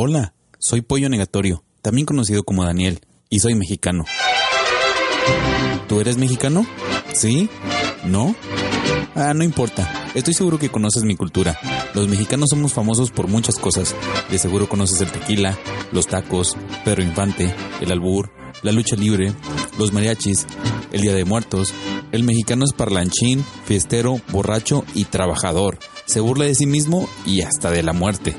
Hola, soy Pollo Negatorio, también conocido como Daniel, y soy mexicano. ¿Tú eres mexicano? ¿Sí? ¿No? Ah, no importa. Estoy seguro que conoces mi cultura. Los mexicanos somos famosos por muchas cosas. De seguro conoces el tequila, los tacos, Pedro Infante, el albur, la lucha libre, los mariachis, el Día de Muertos. El mexicano es parlanchín, fiestero, borracho y trabajador. Se burla de sí mismo y hasta de la muerte.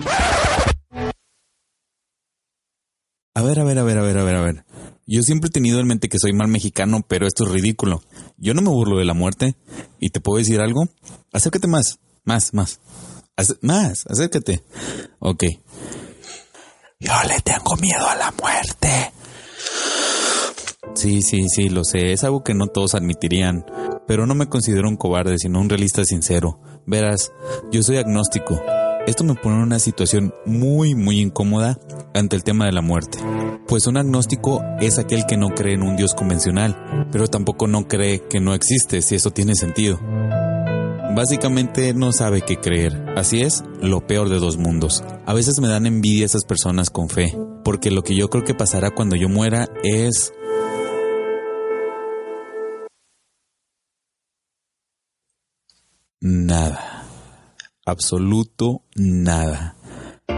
A ver, a ver, a ver, a ver, a ver, a ver. Yo siempre he tenido en mente que soy mal mexicano, pero esto es ridículo. Yo no me burlo de la muerte. ¿Y te puedo decir algo? Acércate más, más, más. más, acércate. Ok. Yo le tengo miedo a la muerte. Sí, sí, sí, lo sé. Es algo que no todos admitirían. Pero no me considero un cobarde, sino un realista sincero. Verás, yo soy agnóstico. Esto me pone en una situación muy, muy incómoda ante el tema de la muerte. Pues un agnóstico es aquel que no cree en un Dios convencional, pero tampoco no cree que no existe, si eso tiene sentido. Básicamente no sabe qué creer. Así es, lo peor de dos mundos. A veces me dan envidia esas personas con fe, porque lo que yo creo que pasará cuando yo muera es... Nada absoluto nada.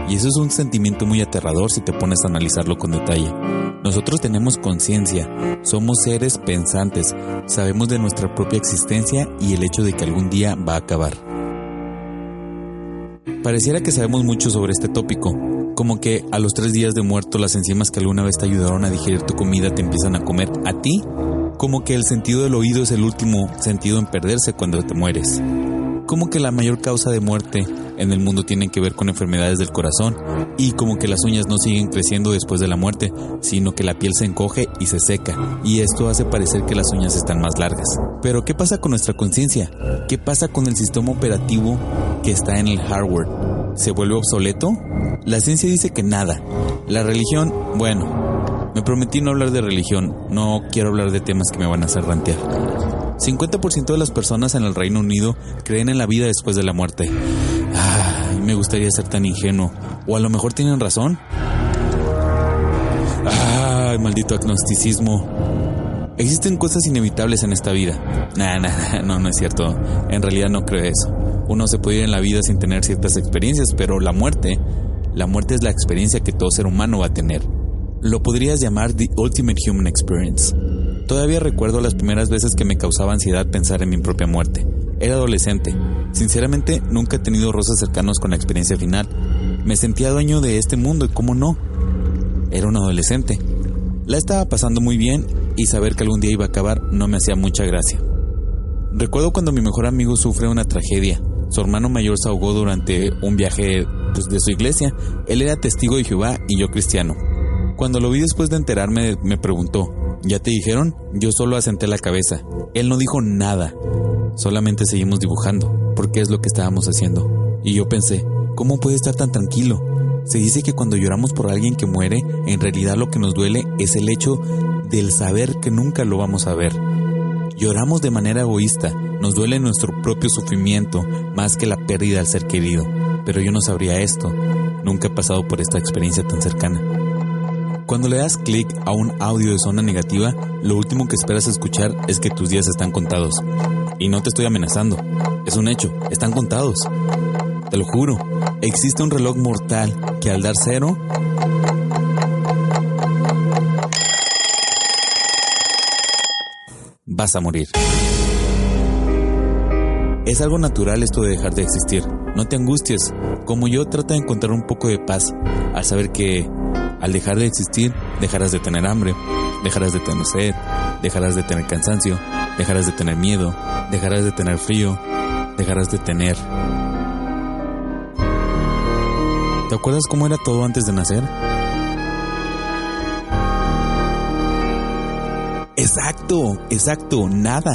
Y eso es un sentimiento muy aterrador si te pones a analizarlo con detalle. Nosotros tenemos conciencia, somos seres pensantes, sabemos de nuestra propia existencia y el hecho de que algún día va a acabar. Pareciera que sabemos mucho sobre este tópico, como que a los tres días de muerto las enzimas que alguna vez te ayudaron a digerir tu comida te empiezan a comer a ti, como que el sentido del oído es el último sentido en perderse cuando te mueres como que la mayor causa de muerte en el mundo tiene que ver con enfermedades del corazón y como que las uñas no siguen creciendo después de la muerte, sino que la piel se encoge y se seca y esto hace parecer que las uñas están más largas. Pero ¿qué pasa con nuestra conciencia? ¿Qué pasa con el sistema operativo que está en el hardware? ¿Se vuelve obsoleto? La ciencia dice que nada. La religión, bueno, me prometí no hablar de religión, no quiero hablar de temas que me van a hacer rantear. 50% de las personas en el Reino Unido creen en la vida después de la muerte. Ay, me gustaría ser tan ingenuo. O a lo mejor tienen razón. Ay, maldito agnosticismo. Existen cosas inevitables en esta vida. Nah, nah, no, no es cierto. En realidad no creo eso. Uno se puede ir en la vida sin tener ciertas experiencias, pero la muerte, la muerte es la experiencia que todo ser humano va a tener. Lo podrías llamar The Ultimate Human Experience. Todavía recuerdo las primeras veces que me causaba ansiedad pensar en mi propia muerte. Era adolescente. Sinceramente, nunca he tenido rosas cercanos con la experiencia final. Me sentía dueño de este mundo y cómo no. Era un adolescente. La estaba pasando muy bien y saber que algún día iba a acabar no me hacía mucha gracia. Recuerdo cuando mi mejor amigo sufre una tragedia. Su hermano mayor se ahogó durante un viaje pues, de su iglesia. Él era testigo de Jehová y yo cristiano. Cuando lo vi después de enterarme, me preguntó, ¿Ya te dijeron? Yo solo asenté la cabeza. Él no dijo nada. Solamente seguimos dibujando, porque es lo que estábamos haciendo. Y yo pensé, ¿cómo puede estar tan tranquilo? Se dice que cuando lloramos por alguien que muere, en realidad lo que nos duele es el hecho del saber que nunca lo vamos a ver. Lloramos de manera egoísta, nos duele nuestro propio sufrimiento más que la pérdida del ser querido. Pero yo no sabría esto, nunca he pasado por esta experiencia tan cercana. Cuando le das clic a un audio de zona negativa, lo último que esperas escuchar es que tus días están contados. Y no te estoy amenazando, es un hecho, están contados. Te lo juro, existe un reloj mortal que al dar cero... Vas a morir. Es algo natural esto de dejar de existir. No te angusties. Como yo, trata de encontrar un poco de paz al saber que al dejar de existir, dejarás de tener hambre, dejarás de tener sed, dejarás de tener cansancio, dejarás de tener miedo, dejarás de tener frío, dejarás de tener... ¿Te acuerdas cómo era todo antes de nacer? Exacto, exacto, nada.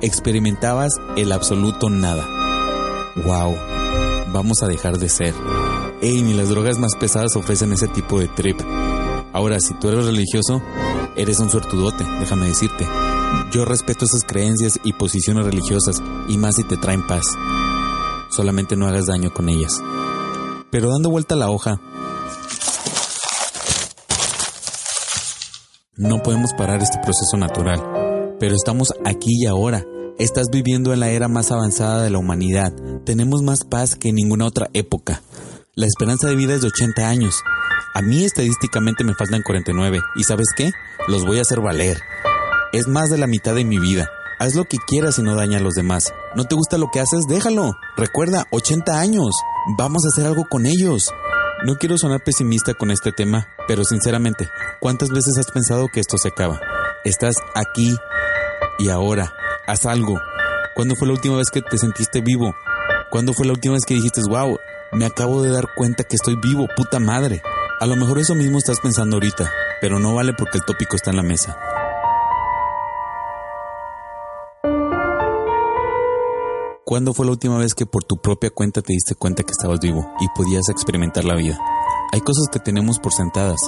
Experimentabas el absoluto nada. Wow, vamos a dejar de ser. Ey, ni las drogas más pesadas ofrecen ese tipo de trip. Ahora, si tú eres religioso, eres un suertudote, déjame decirte. Yo respeto esas creencias y posiciones religiosas, y más si te traen paz. Solamente no hagas daño con ellas. Pero dando vuelta a la hoja, no podemos parar este proceso natural, pero estamos aquí y ahora. Estás viviendo en la era más avanzada de la humanidad. Tenemos más paz que en ninguna otra época. La esperanza de vida es de 80 años. A mí estadísticamente me faltan 49. ¿Y sabes qué? Los voy a hacer valer. Es más de la mitad de mi vida. Haz lo que quieras y no daña a los demás. ¿No te gusta lo que haces? Déjalo. Recuerda, 80 años. Vamos a hacer algo con ellos. No quiero sonar pesimista con este tema, pero sinceramente, ¿cuántas veces has pensado que esto se acaba? Estás aquí y ahora. Haz algo. ¿Cuándo fue la última vez que te sentiste vivo? ¿Cuándo fue la última vez que dijiste, wow, me acabo de dar cuenta que estoy vivo, puta madre? A lo mejor eso mismo estás pensando ahorita, pero no vale porque el tópico está en la mesa. ¿Cuándo fue la última vez que por tu propia cuenta te diste cuenta que estabas vivo y podías experimentar la vida? Hay cosas que tenemos por sentadas.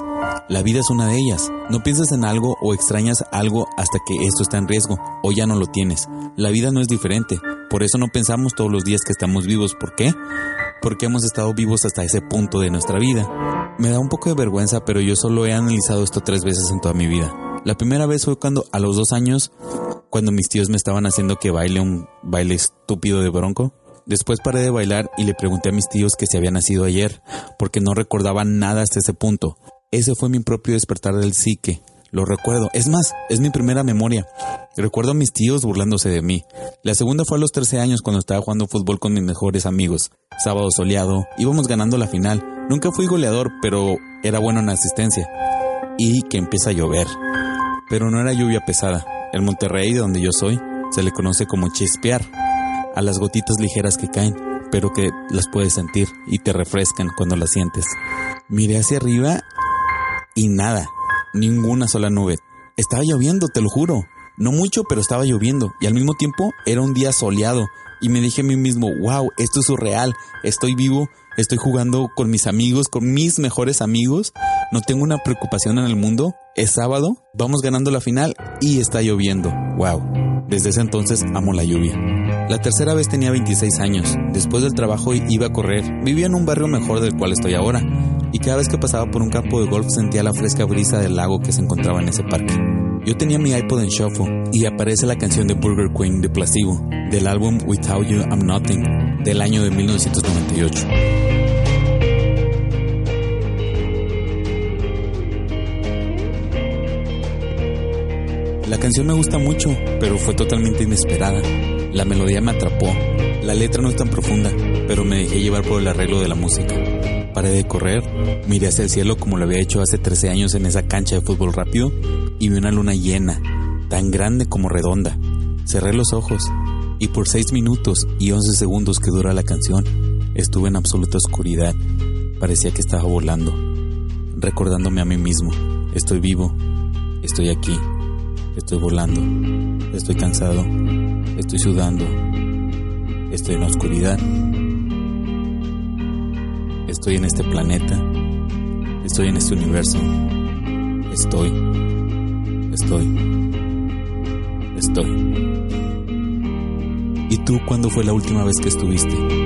La vida es una de ellas. No piensas en algo o extrañas algo hasta que esto está en riesgo o ya no lo tienes. La vida no es diferente. Por eso no pensamos todos los días que estamos vivos. ¿Por qué? Porque hemos estado vivos hasta ese punto de nuestra vida. Me da un poco de vergüenza, pero yo solo he analizado esto tres veces en toda mi vida. La primera vez fue cuando a los dos años cuando mis tíos me estaban haciendo que baile un baile estúpido de bronco. Después paré de bailar y le pregunté a mis tíos que se había nacido ayer, porque no recordaba nada hasta ese punto. Ese fue mi propio despertar del psique. Lo recuerdo. Es más, es mi primera memoria. Recuerdo a mis tíos burlándose de mí. La segunda fue a los 13 años cuando estaba jugando fútbol con mis mejores amigos. Sábado soleado, íbamos ganando la final. Nunca fui goleador, pero era bueno en asistencia. Y que empieza a llover. Pero no era lluvia pesada. En Monterrey, donde yo soy, se le conoce como chispear a las gotitas ligeras que caen, pero que las puedes sentir y te refrescan cuando las sientes. Miré hacia arriba y nada, ninguna sola nube. Estaba lloviendo, te lo juro. No mucho, pero estaba lloviendo y al mismo tiempo era un día soleado y me dije a mí mismo, wow, esto es surreal, estoy vivo, estoy jugando con mis amigos, con mis mejores amigos, no tengo una preocupación en el mundo, es sábado, vamos ganando la final y está lloviendo, wow. Desde ese entonces amo la lluvia. La tercera vez tenía 26 años. Después del trabajo iba a correr. Vivía en un barrio mejor del cual estoy ahora. Y cada vez que pasaba por un campo de golf sentía la fresca brisa del lago que se encontraba en ese parque. Yo tenía mi iPod en shuffle y aparece la canción de Burger Queen de Placebo, del álbum Without You I'm Nothing, del año de 1998. La canción me gusta mucho, pero fue totalmente inesperada. La melodía me atrapó. La letra no es tan profunda, pero me dejé llevar por el arreglo de la música. Paré de correr, miré hacia el cielo como lo había hecho hace 13 años en esa cancha de fútbol rápido y vi una luna llena, tan grande como redonda. Cerré los ojos y por 6 minutos y 11 segundos que dura la canción, estuve en absoluta oscuridad. Parecía que estaba volando, recordándome a mí mismo. Estoy vivo, estoy aquí, estoy volando, estoy cansado, estoy sudando, estoy en la oscuridad, estoy en este planeta, estoy en este universo, estoy, estoy, estoy. ¿Y tú cuándo fue la última vez que estuviste?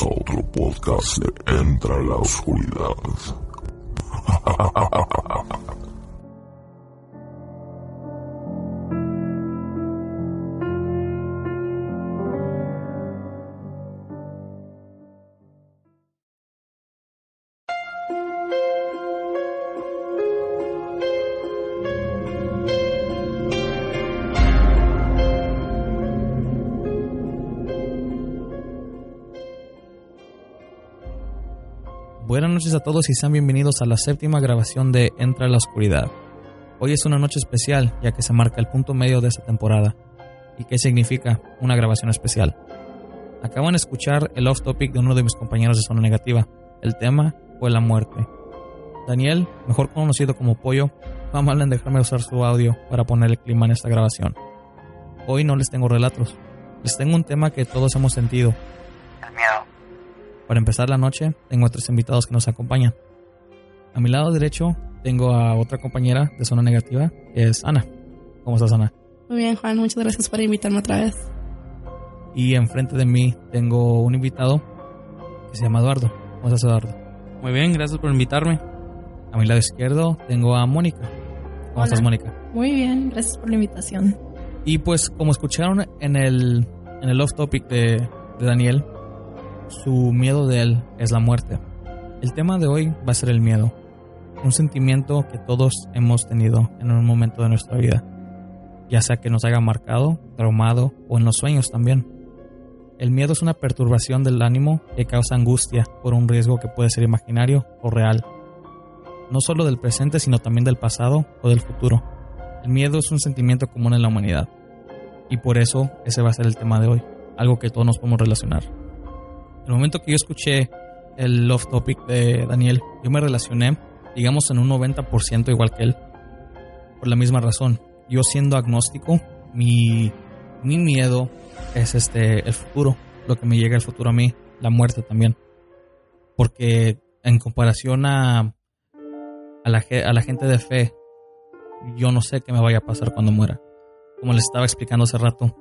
A otro podcast de Entra la Oscuridad. noches a todos y sean bienvenidos a la séptima grabación de Entra a la Oscuridad. Hoy es una noche especial ya que se marca el punto medio de esta temporada. ¿Y qué significa una grabación especial? Acaban de escuchar el off topic de uno de mis compañeros de Zona Negativa. El tema fue la muerte. Daniel, mejor conocido como Pollo, fue mal en dejarme usar su audio para poner el clima en esta grabación. Hoy no les tengo relatos, les tengo un tema que todos hemos sentido. Para empezar la noche, tengo a tres invitados que nos acompañan. A mi lado derecho tengo a otra compañera de Zona Negativa, que es Ana. ¿Cómo estás, Ana? Muy bien, Juan, muchas gracias por invitarme otra vez. Y enfrente de mí tengo un invitado que se llama Eduardo. ¿Cómo estás, Eduardo? Muy bien, gracias por invitarme. A mi lado izquierdo tengo a Mónica. ¿Cómo Hola. estás, Mónica? Muy bien, gracias por la invitación. Y pues, como escucharon en el, en el off topic de, de Daniel, su miedo de él es la muerte. El tema de hoy va a ser el miedo. Un sentimiento que todos hemos tenido en un momento de nuestra vida. Ya sea que nos haya marcado, traumado o en los sueños también. El miedo es una perturbación del ánimo que causa angustia por un riesgo que puede ser imaginario o real. No solo del presente, sino también del pasado o del futuro. El miedo es un sentimiento común en la humanidad. Y por eso ese va a ser el tema de hoy, algo que todos nos podemos relacionar. El momento que yo escuché el off topic de Daniel, yo me relacioné, digamos, en un 90% igual que él. Por la misma razón. Yo siendo agnóstico, mi, mi miedo es este el futuro, lo que me llega el futuro a mí, la muerte también. Porque en comparación a, a, la, a la gente de fe, yo no sé qué me vaya a pasar cuando muera. Como les estaba explicando hace rato,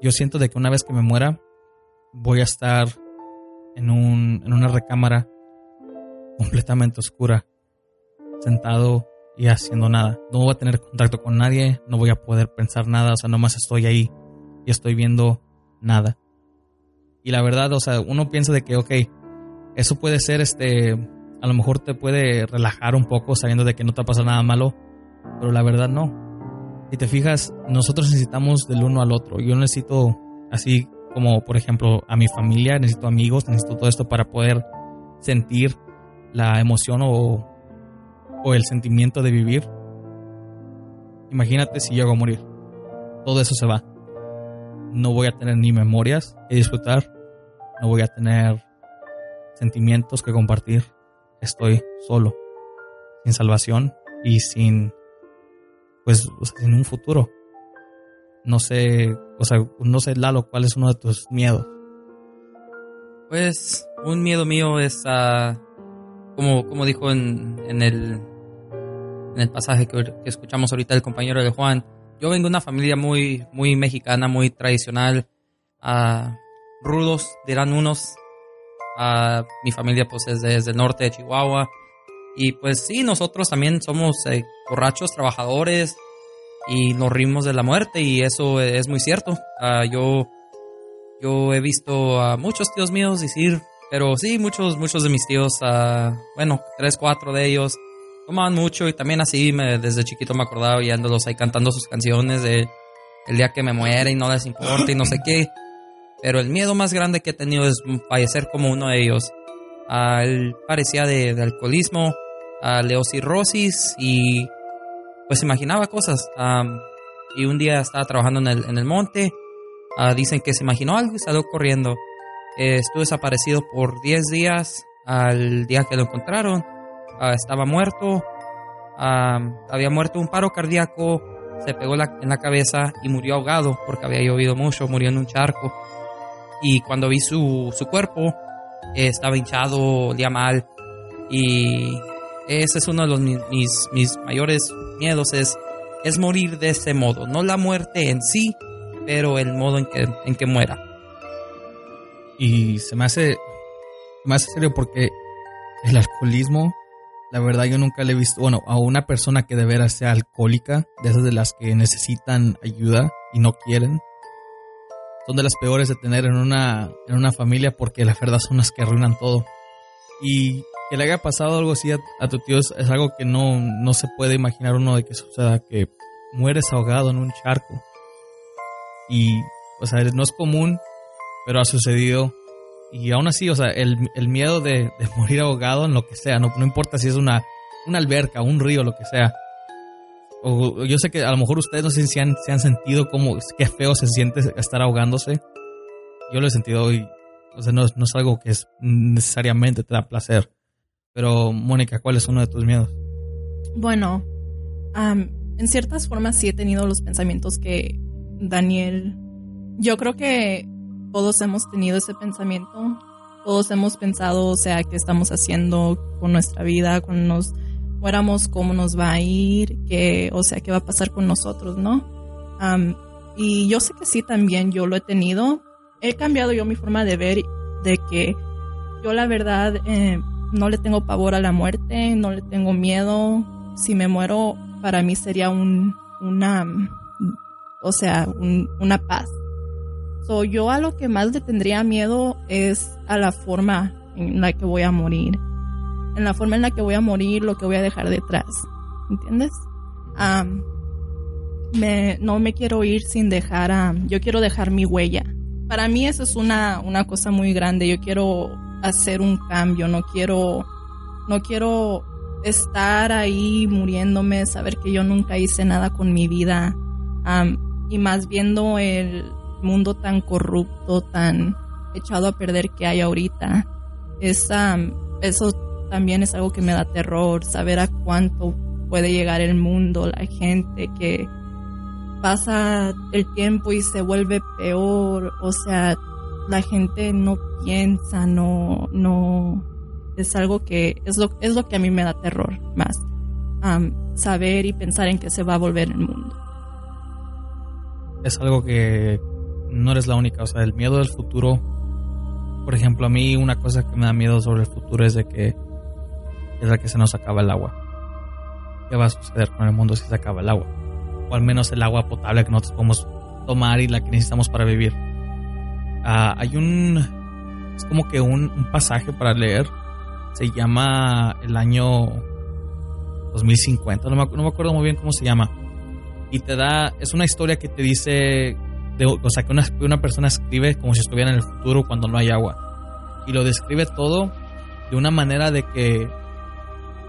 yo siento de que una vez que me muera, voy a estar en, un, en una recámara completamente oscura, sentado y haciendo nada. No voy a tener contacto con nadie, no voy a poder pensar nada, o sea, nomás estoy ahí y estoy viendo nada. Y la verdad, o sea, uno piensa de que, ok, eso puede ser, este, a lo mejor te puede relajar un poco sabiendo de que no te va a pasar nada malo, pero la verdad no. Si te fijas, nosotros necesitamos del uno al otro. Yo necesito, así como por ejemplo a mi familia, necesito amigos, necesito todo esto para poder sentir la emoción o, o el sentimiento de vivir. Imagínate si llego a morir. Todo eso se va. No voy a tener ni memorias que disfrutar. No voy a tener sentimientos que compartir. Estoy solo, sin salvación y sin pues en un futuro. No sé, o sea, no sé, Lalo, ¿cuál es uno de tus miedos? Pues un miedo mío es, ah, como, como dijo en, en, el, en el pasaje que, escuchamos ahorita el compañero de Juan, yo vengo de una familia muy, muy mexicana, muy tradicional, ah, rudos dirán unos. Ah, mi familia pues es desde el norte de Chihuahua. Y pues sí, nosotros también somos eh, borrachos, trabajadores y nos rimos de la muerte y eso es muy cierto. Ah, yo, yo he visto a muchos tíos míos decir, pero sí, muchos, muchos de mis tíos, ah, bueno, tres, cuatro de ellos, tomaban mucho y también así me, desde chiquito me acordaba oyéndolos ahí cantando sus canciones de el día que me muera y no les importa y no sé qué. Pero el miedo más grande que he tenido es fallecer como uno de ellos. Ah, él parecía de, de alcoholismo, a leocirrosis y pues imaginaba cosas. Am, y un día estaba trabajando en el, en el monte, ah, dicen que se imaginó algo y salió corriendo. Eh, estuvo desaparecido por 10 días al día que lo encontraron. Ah, estaba muerto, am, había muerto un paro cardíaco, se pegó en la cabeza y murió ahogado porque había llovido mucho, murió en un charco. Y cuando vi su, su cuerpo, eh, estaba hinchado, olía mal. Y ese es uno de los, mi- mis, mis mayores miedos, es, es morir de ese modo. No la muerte en sí, pero el modo en que, en que muera. Y se me hace, se me hace serio porque el alcoholismo, la verdad yo nunca le he visto, bueno, a una persona que de veras sea alcohólica, de esas de las que necesitan ayuda y no quieren, son de las peores de tener en una, en una familia porque la verdad son las que arruinan todo. Y que le haya pasado algo así a, tu tío es, algo que no, no se puede imaginar uno de que suceda, que mueres ahogado en un charco. Y, o sea, no es común, pero ha sucedido Y aún así, o sea, el, miedo de, morir ahogado en lo que sea, no, no importa si es una, una alberca, un río, lo que sea. O, yo sé que a lo mejor ustedes no sé si han, han sentido qué feo se siente estar ahogándose. Yo lo he sentido y, o sea, no, no es algo que es necesariamente te da placer. Pero, Mónica, ¿cuál es uno de tus miedos? Bueno, en ciertas formas sí he tenido los pensamientos que Daniel. Yo creo que todos hemos tenido ese pensamiento. Todos hemos pensado, o sea, qué estamos haciendo con nuestra vida, cuando nos muéramos, cómo nos va a ir, qué, o sea, qué va a pasar con nosotros, ¿no? y yo sé que sí, también yo lo he tenido. He cambiado yo mi forma de ver de que yo la verdad eh, no le tengo pavor a la muerte, no le tengo miedo. Si me muero, para mí sería un, una, o sea, una paz. So, yo a lo que más le tendría miedo es a la forma en la que voy a morir. En la forma en la que voy a morir, lo que voy a dejar detrás. ¿Entiendes? me, no me quiero ir sin dejar, yo quiero dejar mi huella. Para mí eso es una, una cosa muy grande. Yo quiero hacer un cambio, no quiero, no quiero estar ahí muriéndome, saber que yo nunca hice nada con mi vida. Y más viendo el mundo tan corrupto, tan echado a perder que hay ahorita. Eso también es algo que me da terror, saber a cuánto puede llegar el mundo, la gente que pasa el tiempo y se vuelve peor, o sea, la gente no piensa, no, no, es algo que es lo, es lo que a mí me da terror más, saber y pensar en que se va a volver el mundo. Es algo que no eres la única, o sea, el miedo del futuro, por ejemplo, a mí una cosa que me da miedo sobre el futuro es de que es la que se nos acaba el agua. ¿Qué va a suceder con el mundo si se acaba el agua? O al menos el agua potable que nosotros podemos tomar y la que necesitamos para vivir. Ah, hay un. Es como que un, pasaje para leer. Se llama el año 2050. No me, no me, acuerdo muy bien cómo se llama. Y te da. Es una historia que te dice. De, o sea, que una, una persona escribe como si estuviera en el futuro cuando no hay agua. Y lo describe todo de una manera de que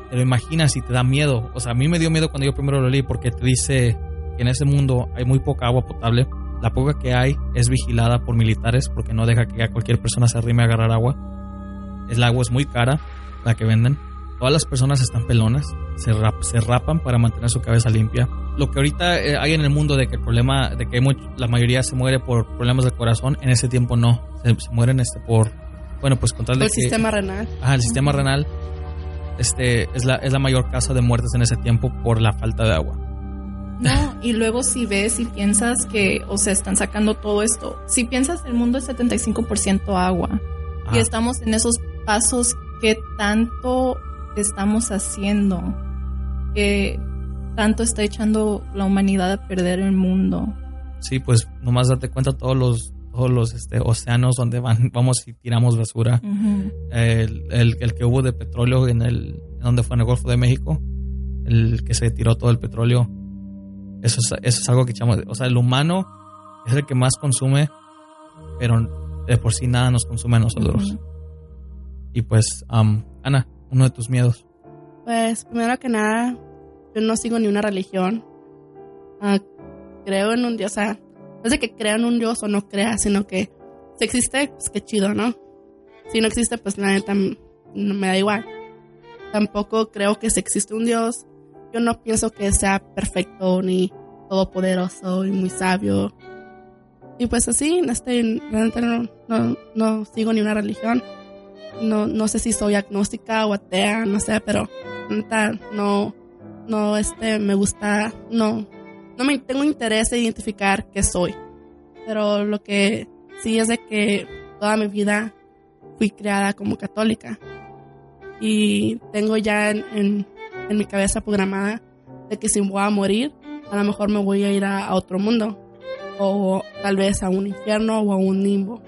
te lo imaginas y te da miedo. O sea, a mí me dio miedo cuando yo primero lo leí porque te dice que en ese mundo hay muy poca agua potable la poca que hay es vigilada por militares porque no deja que cualquier persona se arrime a agarrar agua. El agua es muy cara, la que venden. Todas las personas están pelonas, se, se rapan para mantener su cabeza limpia. Lo que ahorita eh, hay en el mundo de que el problema, de que la mayoría se muere por problemas del corazón, en ese tiempo no. Se, mueren este por, bueno, pues contra el sistema renal. Ah, el sistema renal este, es, la, es la mayor causa de muertes en ese tiempo por la falta de agua. No, y luego si ves y piensas que, o sea, están sacando todo esto, si piensas el mundo es 75% agua y estamos en esos pasos que tanto estamos haciendo, que tanto está echando la humanidad a perder el mundo. Sí, pues nomás date cuenta todos los todos los este, océanos donde van, vamos y tiramos basura. el, el, el, que hubo de petróleo en el, donde fue en el Golfo de México, el que se tiró todo el petróleo eso es, eso es algo que echamos. O sea, el humano es el que más consume, pero de por sí nada nos consume a nosotros. Y pues, Ana, uno de tus miedos. Pues, primero que nada, yo no sigo ni una religión. Ah, creo en un Dios. O sea, no es de que crea en un Dios o no crea, sino que si existe, pues qué chido, ¿no? Si no existe, pues la neta no me da igual. Tampoco creo que si existe un Dios, yo no pienso que sea perfecto ni todopoderoso y muy sabio. Y pues así, este, realmente no, no, sigo ni una religión. No, no sé si soy agnóstica o atea, no sé, pero no, no, este, me gusta, no, no me tengo interés en identificar qué soy. Pero lo que sí es de que toda mi vida fui criada como católica. Y tengo ya en en mi cabeza programada de que si voy a morir, a lo mejor me voy a ir a, otro mundo o tal vez a un infierno o a un limbo.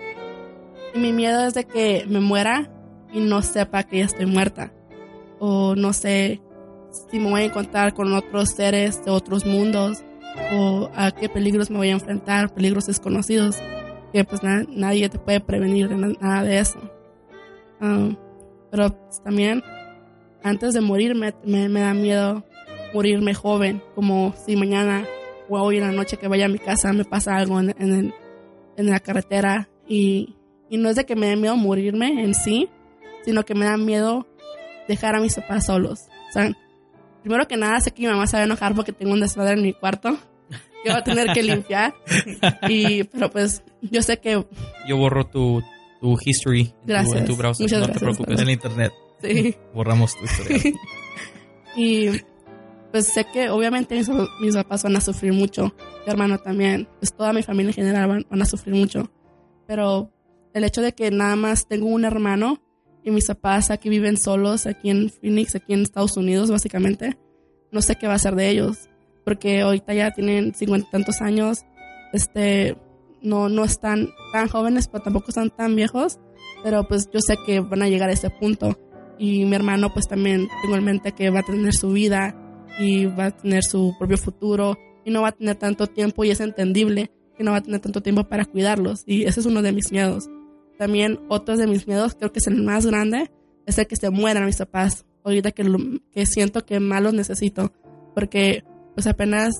Y mi miedo es de que me muera y no sepa que ya estoy muerta o no sé si me voy a encontrar con otros seres de otros mundos o a qué peligros me voy a enfrentar, peligros desconocidos. que pues na- nadie te puede prevenir de na- nada de eso. Um, pero también antes de morirme me, me da miedo morirme joven, como si mañana o hoy en la noche que vaya a mi casa me pasa algo en, en, el- en la carretera y, y no es de que me dé miedo morirme en sí, sino que me da miedo dejar a mis papás solos. O sea, primero que nada sé que mi mamá se va a enojar porque tengo un desmadre en mi cuarto que va a tener que limpiar. Y, pero pues yo sé que Yo borro tu, tu history en tu- en tu browser. Muchas no te gracias, preocupes. En el internet. Borramos tu historia. y pues sé que obviamente mis, mis papás van a sufrir mucho, mi hermano también, pues toda mi familia en general van, van a sufrir mucho. Pero el hecho de que nada más tengo un hermano y mis papás aquí viven solos, aquí en Phoenix, aquí en Estados Unidos básicamente, no sé qué va a ser de ellos, porque ahorita ya tienen cincuenta y tantos años, este, no, no están tan jóvenes, pero tampoco están tan viejos, pero pues yo sé que van a llegar a ese punto y mi hermano pues también tengo en mente que va a tener su vida y va a tener su propio futuro y no va a tener tanto tiempo y es entendible que no va a tener tanto tiempo para cuidarlos y ese es uno de mis miedos. También otro de mis miedos, creo que es el más grande, es el que se mueran mis papás. Ahorita que, lo- que siento que más los necesito porque pues apenas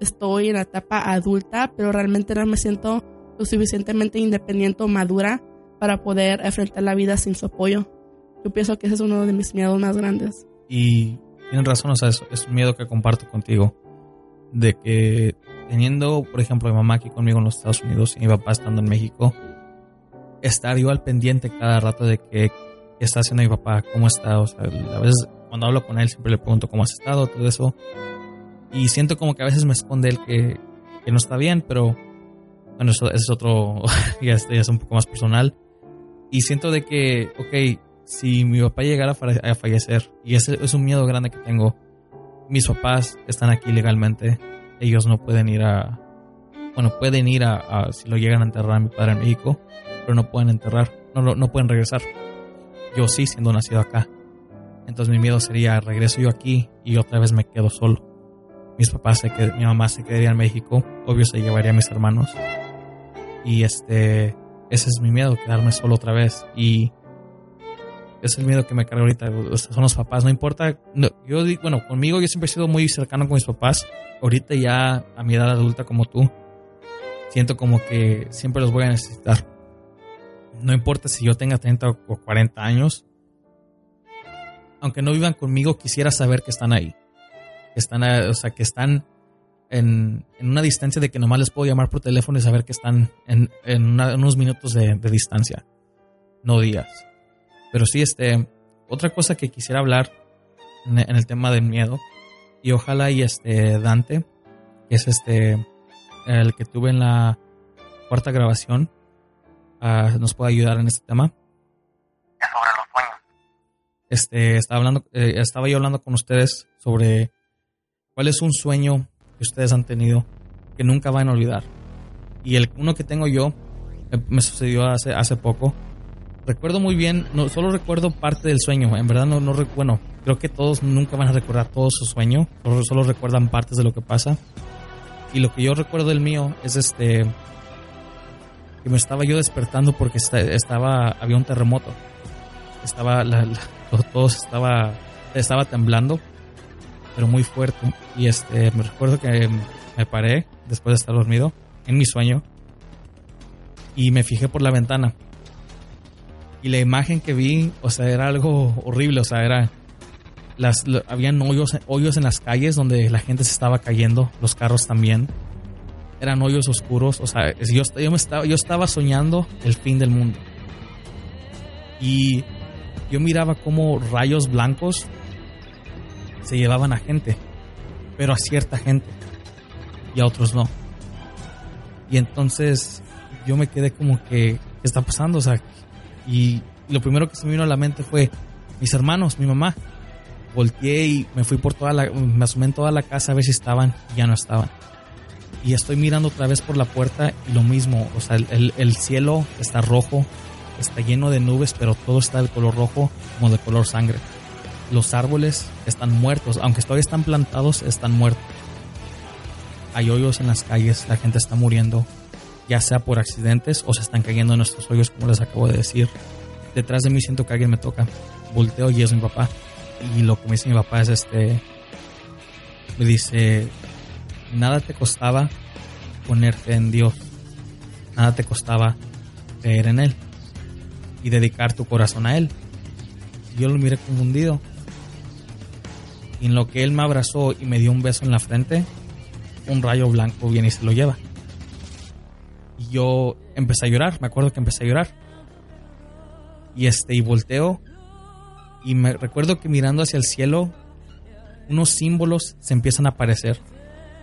estoy en la etapa adulta, pero realmente no me siento lo suficientemente independiente o madura para poder enfrentar la vida sin su apoyo. Yo pienso que ese es uno de mis miedos más grandes. Y tienes razón, o sea, es, es un miedo que comparto contigo. De que teniendo, por ejemplo, mi mamá aquí conmigo en los Estados Unidos y mi papá estando en México, estar yo al pendiente cada rato de que qué está haciendo mi papá, cómo está. O sea, a veces cuando hablo con él siempre le pregunto cómo has estado, todo eso. Y siento como que a veces me esconde él que, que no está bien, pero bueno, eso, eso es otro, ya, es, ya es un poco más personal. Y siento de que, ok, si mi papá llegara a fa- a fallecer, y ese es un miedo grande que tengo, mis papás están aquí legalmente, ellos no pueden ir a, bueno, pueden ir a, si lo llegan a enterrar a mi padre en México, pero no pueden enterrar, no, no pueden regresar. Yo sí, siendo nacido acá. Entonces mi miedo sería, regreso yo aquí y otra vez me quedo solo. Mis papás se qued- mi mamá se quedaría en México, obvio se llevaría a mis hermanos. Y este, ese es mi miedo, quedarme solo otra vez. Y es el miedo que me carga ahorita. o son los papás, no importa. yo digo, bueno, conmigo yo siempre he sido muy cercano con mis papás. Ahorita ya a mi edad adulta como tú, siento como que siempre los voy a necesitar. No importa si yo tenga 30 o 40 años. Aunque no vivan conmigo, quisiera saber que están ahí. Que están, o sea, que están en, en una distancia de que nomás les puedo llamar por teléfono y saber que están en, en unos minutos de distancia, no días. Pero sí, este, otra cosa que quisiera hablar en, en el tema del miedo, y ojalá y este Dante, que es este, el que tuve en la cuarta grabación, ah, nos pueda ayudar en este tema. Este, estaba hablando, eh, estaba yo hablando con ustedes sobre cuál es un sueño que ustedes han tenido que nunca van a olvidar. Y el uno que tengo yo eh, me sucedió hace, hace poco. Recuerdo muy bien, no, solo recuerdo parte del sueño. En verdad no, no bueno, creo que todos nunca van a recordar todo su sueño. Solo, solo recuerdan partes de lo que pasa. Y lo que yo recuerdo del mío es este que me estaba yo despertando porque esta- estaba había un terremoto. Estaba la, la- todo estaba estaba temblando pero muy fuerte. Y este, me recuerdo que me paré después de estar dormido en mi sueño y me fijé por la ventana. Y la imagen que vi, o sea, era algo horrible, o sea, era las lo- hoyos hoyos en las calles donde la gente se estaba cayendo, los carros también. Eran hoyos oscuros, o sea, yo, yo me estaba yo estaba soñando el fin del mundo. Y yo miraba como rayos blancos se llevaban a gente, pero a cierta gente y a otros no. Y entonces yo me quedé como que, ¿qué está pasando? O sea, y lo primero que se me vino a la mente fue mis hermanos, mi mamá. Volteé y me fui por toda la, me asomé en toda la casa a ver si estaban, y ya no estaban. Y estoy mirando otra vez por la puerta y lo mismo, o sea, el, el- el cielo está rojo, está lleno de nubes, pero todo está de color rojo, como de color sangre los árboles están muertos, aunque todavía están plantados, están muertos. Hay hoyos en las calles, la gente está muriendo. Ya sea por accidentes o se están cayendo en nuestros hoyos, como les acabo de decir. Detrás de mí siento que alguien me toca. Volteo y es mi papá. Y lo que me dice mi papá es este. Me dice: Nada te costaba ponerte en Dios. Nada te costaba creer en Él y dedicar tu corazón a Él. Yo lo miré confundido. Y en lo que Él me abrazó y me dio un beso en la frente, un rayo blanco viene y se lo lleva. Yo empecé a llorar, me acuerdo que empecé a llorar. Y este, y volteo. Y me recuerdo que mirando hacia el cielo, unos símbolos se empiezan a aparecer.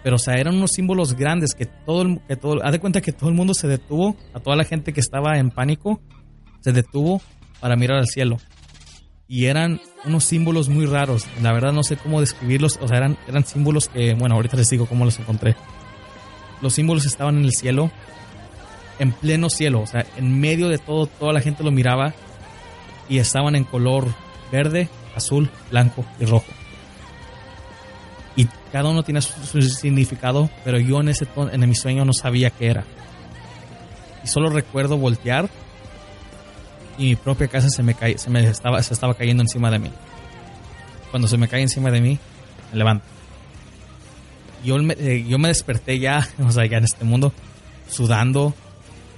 Pero, o sea, eran unos símbolos grandes que todo, el- que todo, haz de cuenta que todo el mundo se detuvo, a toda la gente que estaba en pánico, se detuvo para mirar al cielo. Y eran unos símbolos muy raros. La verdad no sé cómo describirlos. O sea, eran, eran símbolos que, bueno, ahorita les digo cómo los encontré. Los símbolos estaban en el cielo, en pleno cielo. O sea, en medio de todo, toda la gente lo miraba. Y estaban en color verde, azul, blanco y rojo. Y cada uno tiene su, su significado, pero yo en ese en mi sueño no sabía qué era. Y solo recuerdo voltear y mi propia casa se me se me estaba, se estaba cayendo encima de mí. Cuando se me cae encima de mí, me levanto. Yo me, eh, yo me desperté ya, o sea, ya en este mundo, sudando,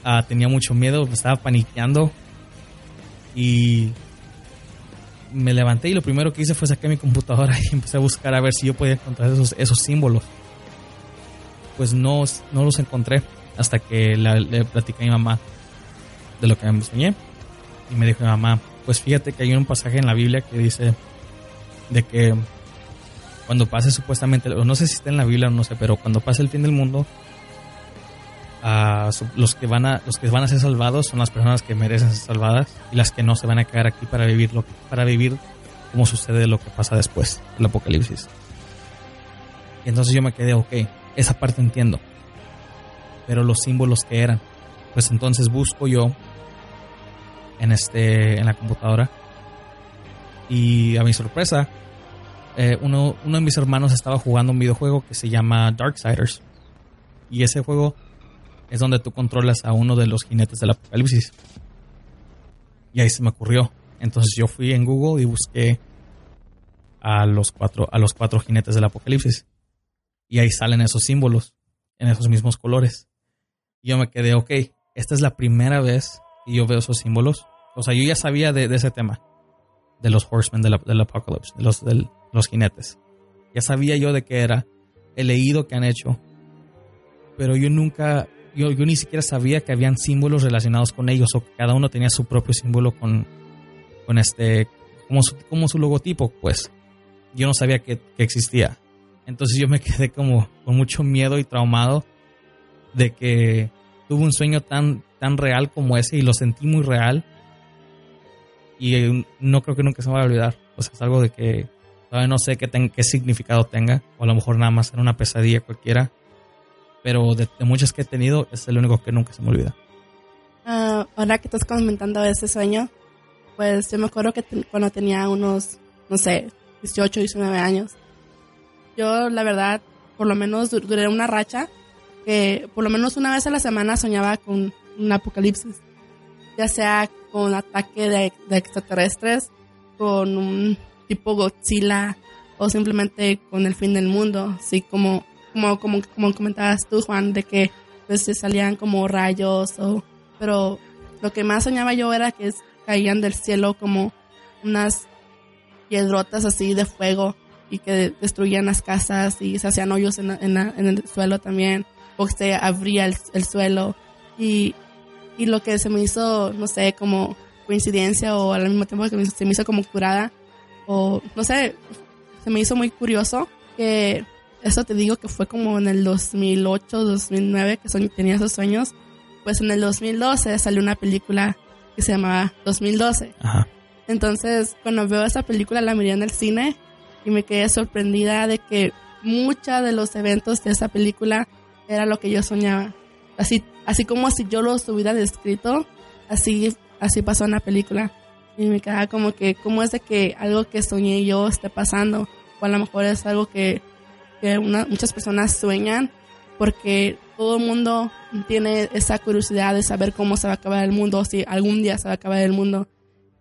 ah, tenía mucho miedo, estaba paniqueando y me levanté y lo primero que hice fue sacar mi computadora y empecé a buscar a ver si yo podía encontrar esos, esos símbolos. Pues no, no los encontré hasta que la- le platicé a mi mamá de lo que me soñé. Y me dijo mi mamá, pues fíjate que hay un pasaje en la Biblia que dice de que cuando pase supuestamente, no sé si está en la Biblia o no sé, pero cuando pase el fin del mundo, los que van a los que van a ser salvados son las personas que merecen ser salvadas y las que no se van a quedar aquí para vivir lo que- para vivir como sucede lo que pasa después del apocalipsis. Y entonces yo me quedé, ok, esa parte entiendo. Pero los símbolos que eran, pues entonces busco yo en este en la computadora y a mi sorpresa eh, uno, uno de mis hermanos estaba jugando un videojuego que se llama Darksiders y ese juego es donde tú controlas a uno de los jinetes del apocalipsis y ahí se me ocurrió entonces yo fui en Google y busqué a los cuatro a los cuatro jinetes del apocalipsis y ahí salen esos símbolos en esos mismos colores y yo me quedé ok esta es la primera vez y yo veo esos símbolos. O sea, yo ya sabía de, de ese tema, de los horsemen del, apocalypse, de los, del- los jinetes. Ya sabía yo de qué era, he leído que han hecho, pero yo nunca, yo, yo ni siquiera sabía que habían símbolos relacionados con ellos o que cada uno tenía su propio símbolo con, con este, como su, como su logotipo, pues. Yo no sabía que, que existía. Entonces yo me quedé como con mucho miedo y traumado de que tuve un sueño tan, tan real como ese y lo sentí muy real. Y no creo que nunca se me va a olvidar. O sea, es algo de que todavía no sé qué, ten- qué significado tenga. O a lo mejor nada más era una pesadilla cualquiera. Pero de, de muchas que he tenido, es el único que nunca se me olvida. Ah, ahora que estás comentando ese sueño, pues yo me acuerdo que ten- cuando tenía unos, no sé, 18, 19 años, yo la verdad, por lo menos dur- duré una racha que por lo menos una vez a la semana soñaba con un apocalipsis, ya sea con ataque de, de extraterrestres, con un tipo Godzilla o simplemente con el fin del mundo, así como, como, como, como comentabas tú, Juan, de que pues se salían como rayos o pero lo que más soñaba yo era que caían del cielo como unas piedrotas así de fuego y que destruían las casas y se hacían hoyos en, en, en el suelo también o se abría el, el suelo. Y, y lo que se me hizo no sé como coincidencia o al mismo tiempo que se me hizo como curada o no sé se me hizo muy curioso que eso te digo que fue como en el 2008 2009 que son- tenía esos sueños pues en el 2012 salió una película que se llamaba 2012. Ajá. Entonces, cuando veo esa película, la miré en el cine y me quedé sorprendida de que muchos de los eventos de esa película era lo que yo soñaba. Así, así como si yo los hubiera descrito, así, así pasó en la película. Y me quedaba como que, ¿cómo es de que algo que soñé yo esté pasando? O a lo mejor es algo que, que una- muchas personas sueñan porque todo el mundo tiene esa curiosidad de saber cómo se va a acabar el mundo, si algún día se va a acabar el mundo.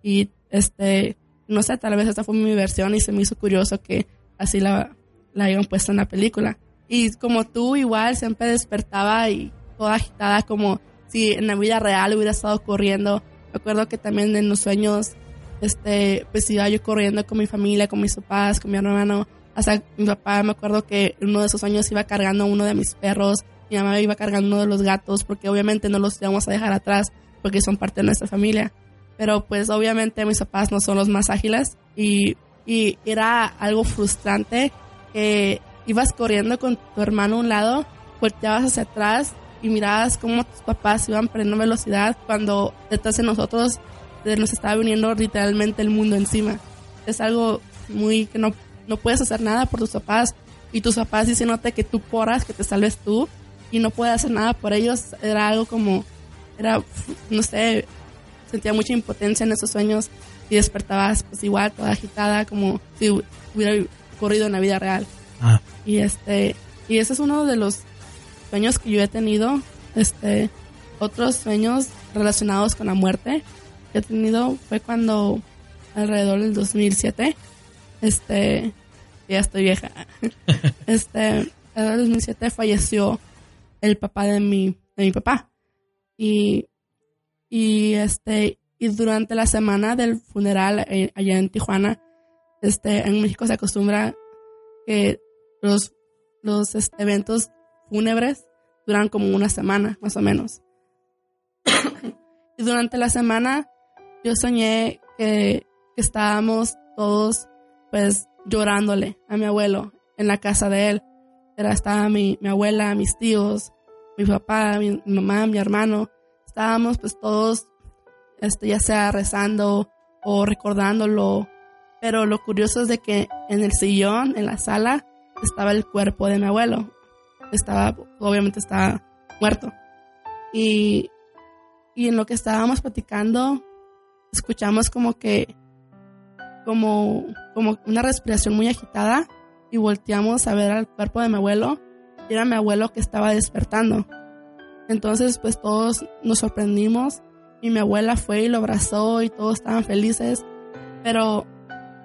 Y este, no sé, tal vez esta fue mi versión y se me hizo curioso que así la, la hayan puesto en la película. Y como tú, igual siempre despertaba y toda agitada, como si en la vida real hubiera estado corriendo. Me acuerdo que también en los sueños, este, pues iba yo corriendo con mi familia, con mis papás, con mi hermano. Hasta mi papá, me acuerdo que uno de esos años iba cargando uno de mis perros. Mi mamá iba cargando uno de los gatos, porque obviamente no los íbamos a dejar atrás, porque son parte de nuestra familia. Pero pues obviamente mis papás no son los más ágiles y, y era algo frustrante que ibas corriendo con tu hermano a un lado, volteabas hacia atrás y mirabas cómo tus papás iban perdiendo velocidad cuando detrás de nosotros nos estaba viniendo literalmente el mundo encima. Es algo muy que no, no puedes hacer nada por tus papás y tus papás diciéndote que tú corras, que te salves tú y no puedes hacer nada por ellos. Era algo como, era, no sé, sentía mucha impotencia en esos sueños y despertabas pues igual toda agitada como si hubiera corrido en la vida real. Ah. Y este, y ese es uno de los sueños que yo he tenido. Este, otros sueños relacionados con la muerte que he tenido fue cuando alrededor del 2007, este, ya estoy vieja, este, alrededor del 2007 falleció el papá de mi, de mi papá. Y, y este, y durante la semana del funeral eh, allá en Tijuana, este, en México se acostumbra que los, los este, eventos fúnebres duran como una semana, más o menos. y durante la semana yo soñé que, que, estábamos todos pues llorándole a mi abuelo en la casa de él. Era, estaba mi, mi abuela, mis tíos, mi papá, mi, mi mamá, mi hermano. Estábamos pues todos, este, ya sea rezando o recordándolo. Pero lo curioso es de que en el sillón, en la sala, estaba el cuerpo de mi abuelo. Estaba, obviamente estaba muerto. Y, y en lo que estábamos platicando, escuchamos como que, como, como una respiración muy agitada y volteamos a ver al cuerpo de mi abuelo. Y era mi abuelo que estaba despertando. Entonces, pues todos nos sorprendimos y mi abuela fue y lo abrazó y todos estaban felices. Pero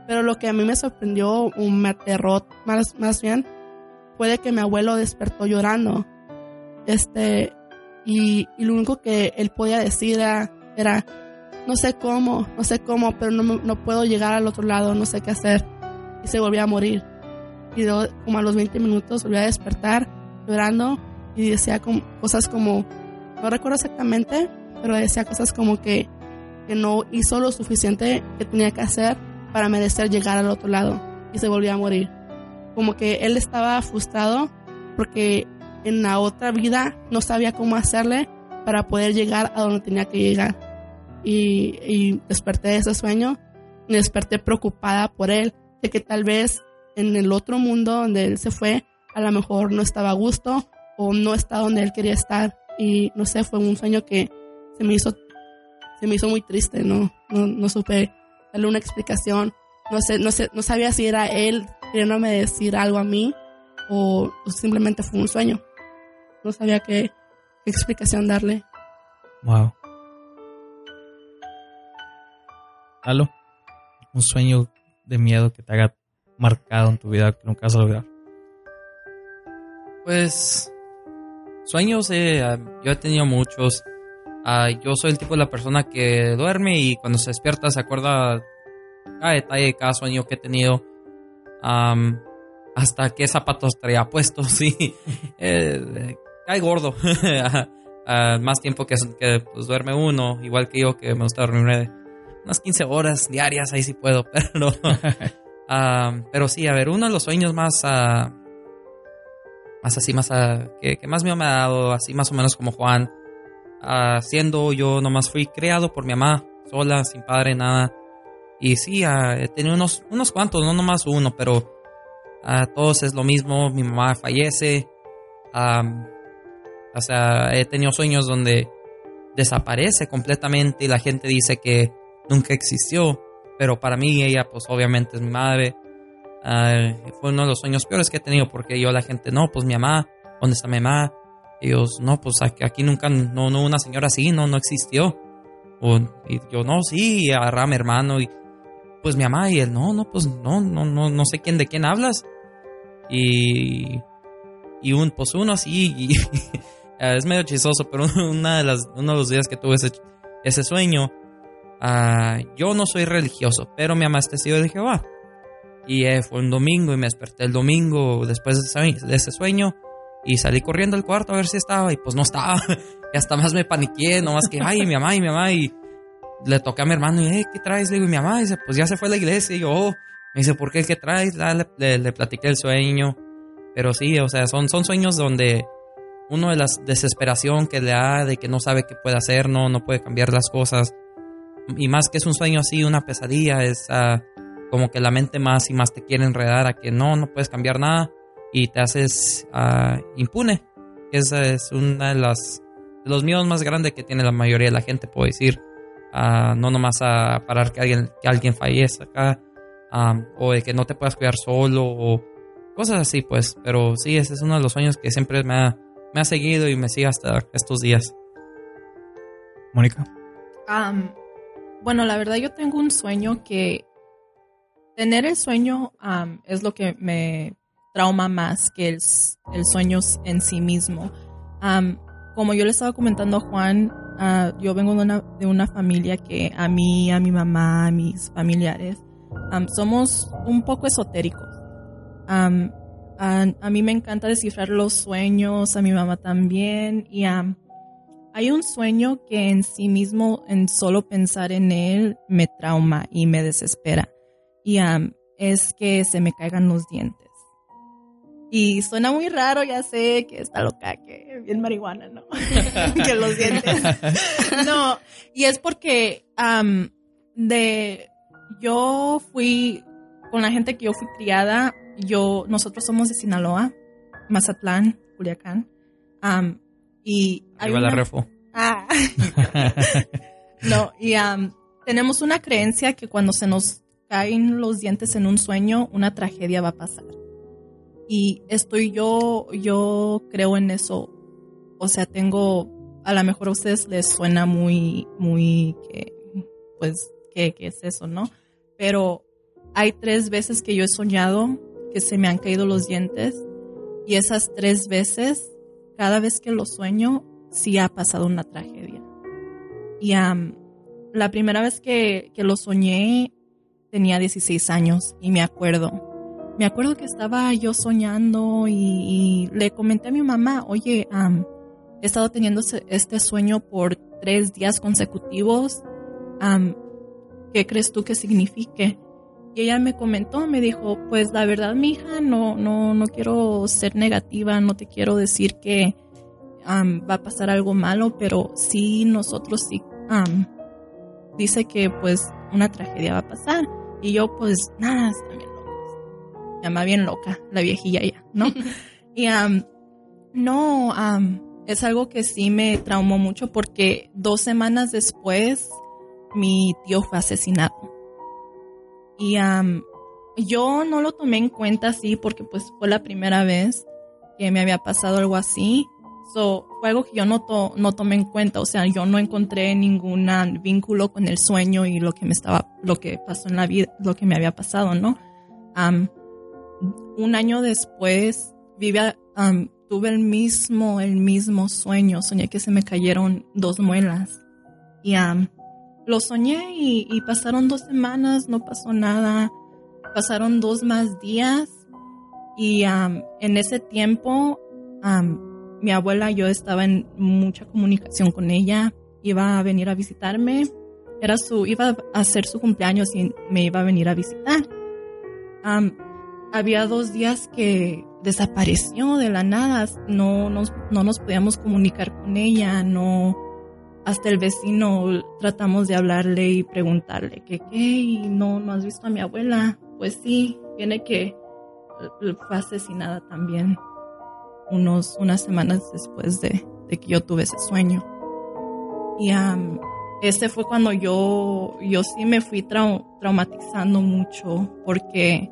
pero lo que a mí me sorprendió o me aterró más, más bien fue que mi abuelo despertó llorando. Este, y, y lo único que él podía decir era, era, no sé cómo, no sé cómo, pero no, no puedo llegar al otro lado, no sé qué hacer. Y se volvió a morir. Y como a los 20 minutos volvió a despertar llorando y decía cosas como, no recuerdo exactamente, pero decía cosas como que, que no hizo lo suficiente que tenía que hacer para merecer llegar al otro lado y se volvió a morir. Como que él estaba frustrado porque en la otra vida no sabía cómo hacerle para poder llegar a donde tenía que llegar. Y, y desperté de ese sueño, me desperté preocupada por él, de que tal vez en el otro mundo donde él se fue, a lo mejor no estaba a gusto o no está donde él quería estar. Y no sé, fue un sueño que se me hizo, se me hizo muy triste, no, no, no supe darle una explicación. No sé, no sé, no sabía si era él queriéndome decir algo a mí o simplemente fue un sueño. No sabía qué, qué explicación darle. Wow. Un sueño de miedo que te haga marcado en tu vida que nunca vas a lograr. Pues sueños, eh, yo he tenido muchos. Uh, yo soy el tipo de la persona que duerme y cuando se despierta se acuerda cada detalle, cada sueño que he tenido. Hasta qué zapatos traía puestos, sí. eh, cae gordo. uh, más tiempo que, que pues, duerme uno, igual que yo, que me gusta dormir unas 15 horas diarias, ahí sí puedo, pero... um, pero sí, a ver, uno de los sueños más... Uh, más así, más... que, que más me ha dado, así más o menos como Juan uh, siendo yo nomás fui creado por mi mamá, sola, sin padre, nada. Y sí, uh, he tenido unos, unos cuantos, no nomás uno, pero uh, todos es lo mismo. Mi mamá fallece. o sea, he tenido sueños donde desaparece completamente y la gente dice que nunca existió. Pero para mí ella, pues obviamente es mi madre. fue uno de los sueños peores que he tenido porque yo la gente, no, pues mi mamá, ¿dónde está mi mamá? Ellos, no, pues aquí, aquí nunca, no, no, una señora así, no, no existió. O, y yo, no, sí, y agarraba a mi hermano y pues mi mamá y él, no, no, pues no, no, no, no sé quién de quién hablas. Y, y un, pues uno así, y, es medio chistoso, pero una de las, uno de los días que tuve ese, ese sueño, ah, yo no soy religioso, pero mi mamá es testigo de Jehová. Y eh, fue un domingo y me desperté el domingo después de ese sueño y salí corriendo al cuarto a ver si estaba y pues no estaba. y hasta más me paniqué, nomás que, ay, mi mamá y mi mamá. Y le toqué a mi hermano y, hey, ¿qué traes? Le digo, y mi mamá dice, pues ya se fue a la iglesia. Y yo, oh. me dice, ¿por qué? ¿Qué traes? le, le, platiqué el sueño. Pero sí, o sea, son, son sueños donde uno de la desesperación que le da, de que no sabe qué puede hacer, no, no puede cambiar las cosas. Y más que es un sueño así, una pesadilla, es... Uh, como que la mente más y más te quiere enredar a que no, no puedes cambiar nada y te haces uh, impune. Esa es una de las de los miedos más grandes que tiene la mayoría de la gente, puedo decir. Uh, no nomás a parar que alguien, que alguien fallezca acá, um, o de que no te puedas cuidar solo, o cosas así, pues. Pero sí, ese es uno de los sueños que siempre me ha, me ha seguido y me sigue hasta estos días. Mónica. Um, bueno, la verdad yo tengo un sueño que tener el sueño es lo que me trauma más que el, sueño en sí mismo. como yo le estaba comentando a Juan, ah, yo vengo de una, de una, familia que a mí, a mi mamá, a mis familiares, somos un poco esotéricos. a, mí me encanta descifrar los sueños, a mi mamá también, y hay un sueño que en sí mismo, en solo pensar en él, me trauma y me desespera y es que se me caigan los dientes. Y suena muy raro, ya sé que está loca, que bien marihuana, ¿no? que los dientes. no, y es porque de yo fui con la gente que yo fui criada, yo nosotros somos de Sinaloa, Mazatlán, Culiacán. y hay la refo. Ah. no, y tenemos una creencia que cuando se nos caen los dientes en un sueño, una tragedia va a pasar. Y estoy yo, yo creo en eso. O sea, tengo, a lo mejor a ustedes les suena muy, muy, que, pues, ¿qué, ¿qué es eso, no? Pero hay tres veces que yo he soñado que se me han caído los dientes y esas tres veces, cada vez que lo sueño, sí ha pasado una tragedia. Y la primera vez que, que, lo soñé, tenía 16 años y me acuerdo. Me acuerdo que estaba yo soñando y, le comenté a mi mamá, oye, he estado teniendo este sueño por tres días consecutivos. ¿Qué crees tú que signifique? Y ella me comentó, me dijo, pues la verdad, mi hija, no, no, no quiero ser negativa, no te quiero decir que va a pasar algo malo, pero sí, nosotros sí, dice que pues una tragedia va a pasar. Y yo, pues, nada, está bien loca. llama bien loca, la viejilla ya, ¿no? y no, es algo que sí me traumó mucho porque dos semanas después mi tío fue asesinado. Y yo no lo tomé en cuenta así porque pues fue la primera vez que me había pasado algo así. So, fue algo que yo no, no tomé en cuenta, o sea, yo no encontré ningún vínculo con el sueño y lo que me estaba, lo que pasó en la vida, lo que me había pasado, ¿no? un año después, vive, tuve el mismo, el mismo sueño, soñé que se me cayeron dos muelas. Y lo soñé y, y, pasaron dos semanas, no pasó nada, pasaron dos más días. Y en ese tiempo mi abuela, yo estaba en mucha comunicación con ella, iba a venir a visitarme, era su, iba a hacer su cumpleaños y me iba a venir a visitar. había dos días que desapareció de la nada, no nos, no nos podíamos comunicar con ella, no, hasta el vecino tratamos de hablarle y preguntarle que qué, no, no has visto a mi abuela. Pues sí, tiene que fue asesinada también unos, unas semanas después de, que yo tuve ese sueño. Y ese fue cuando yo, yo sí me fui traumatizando mucho porque,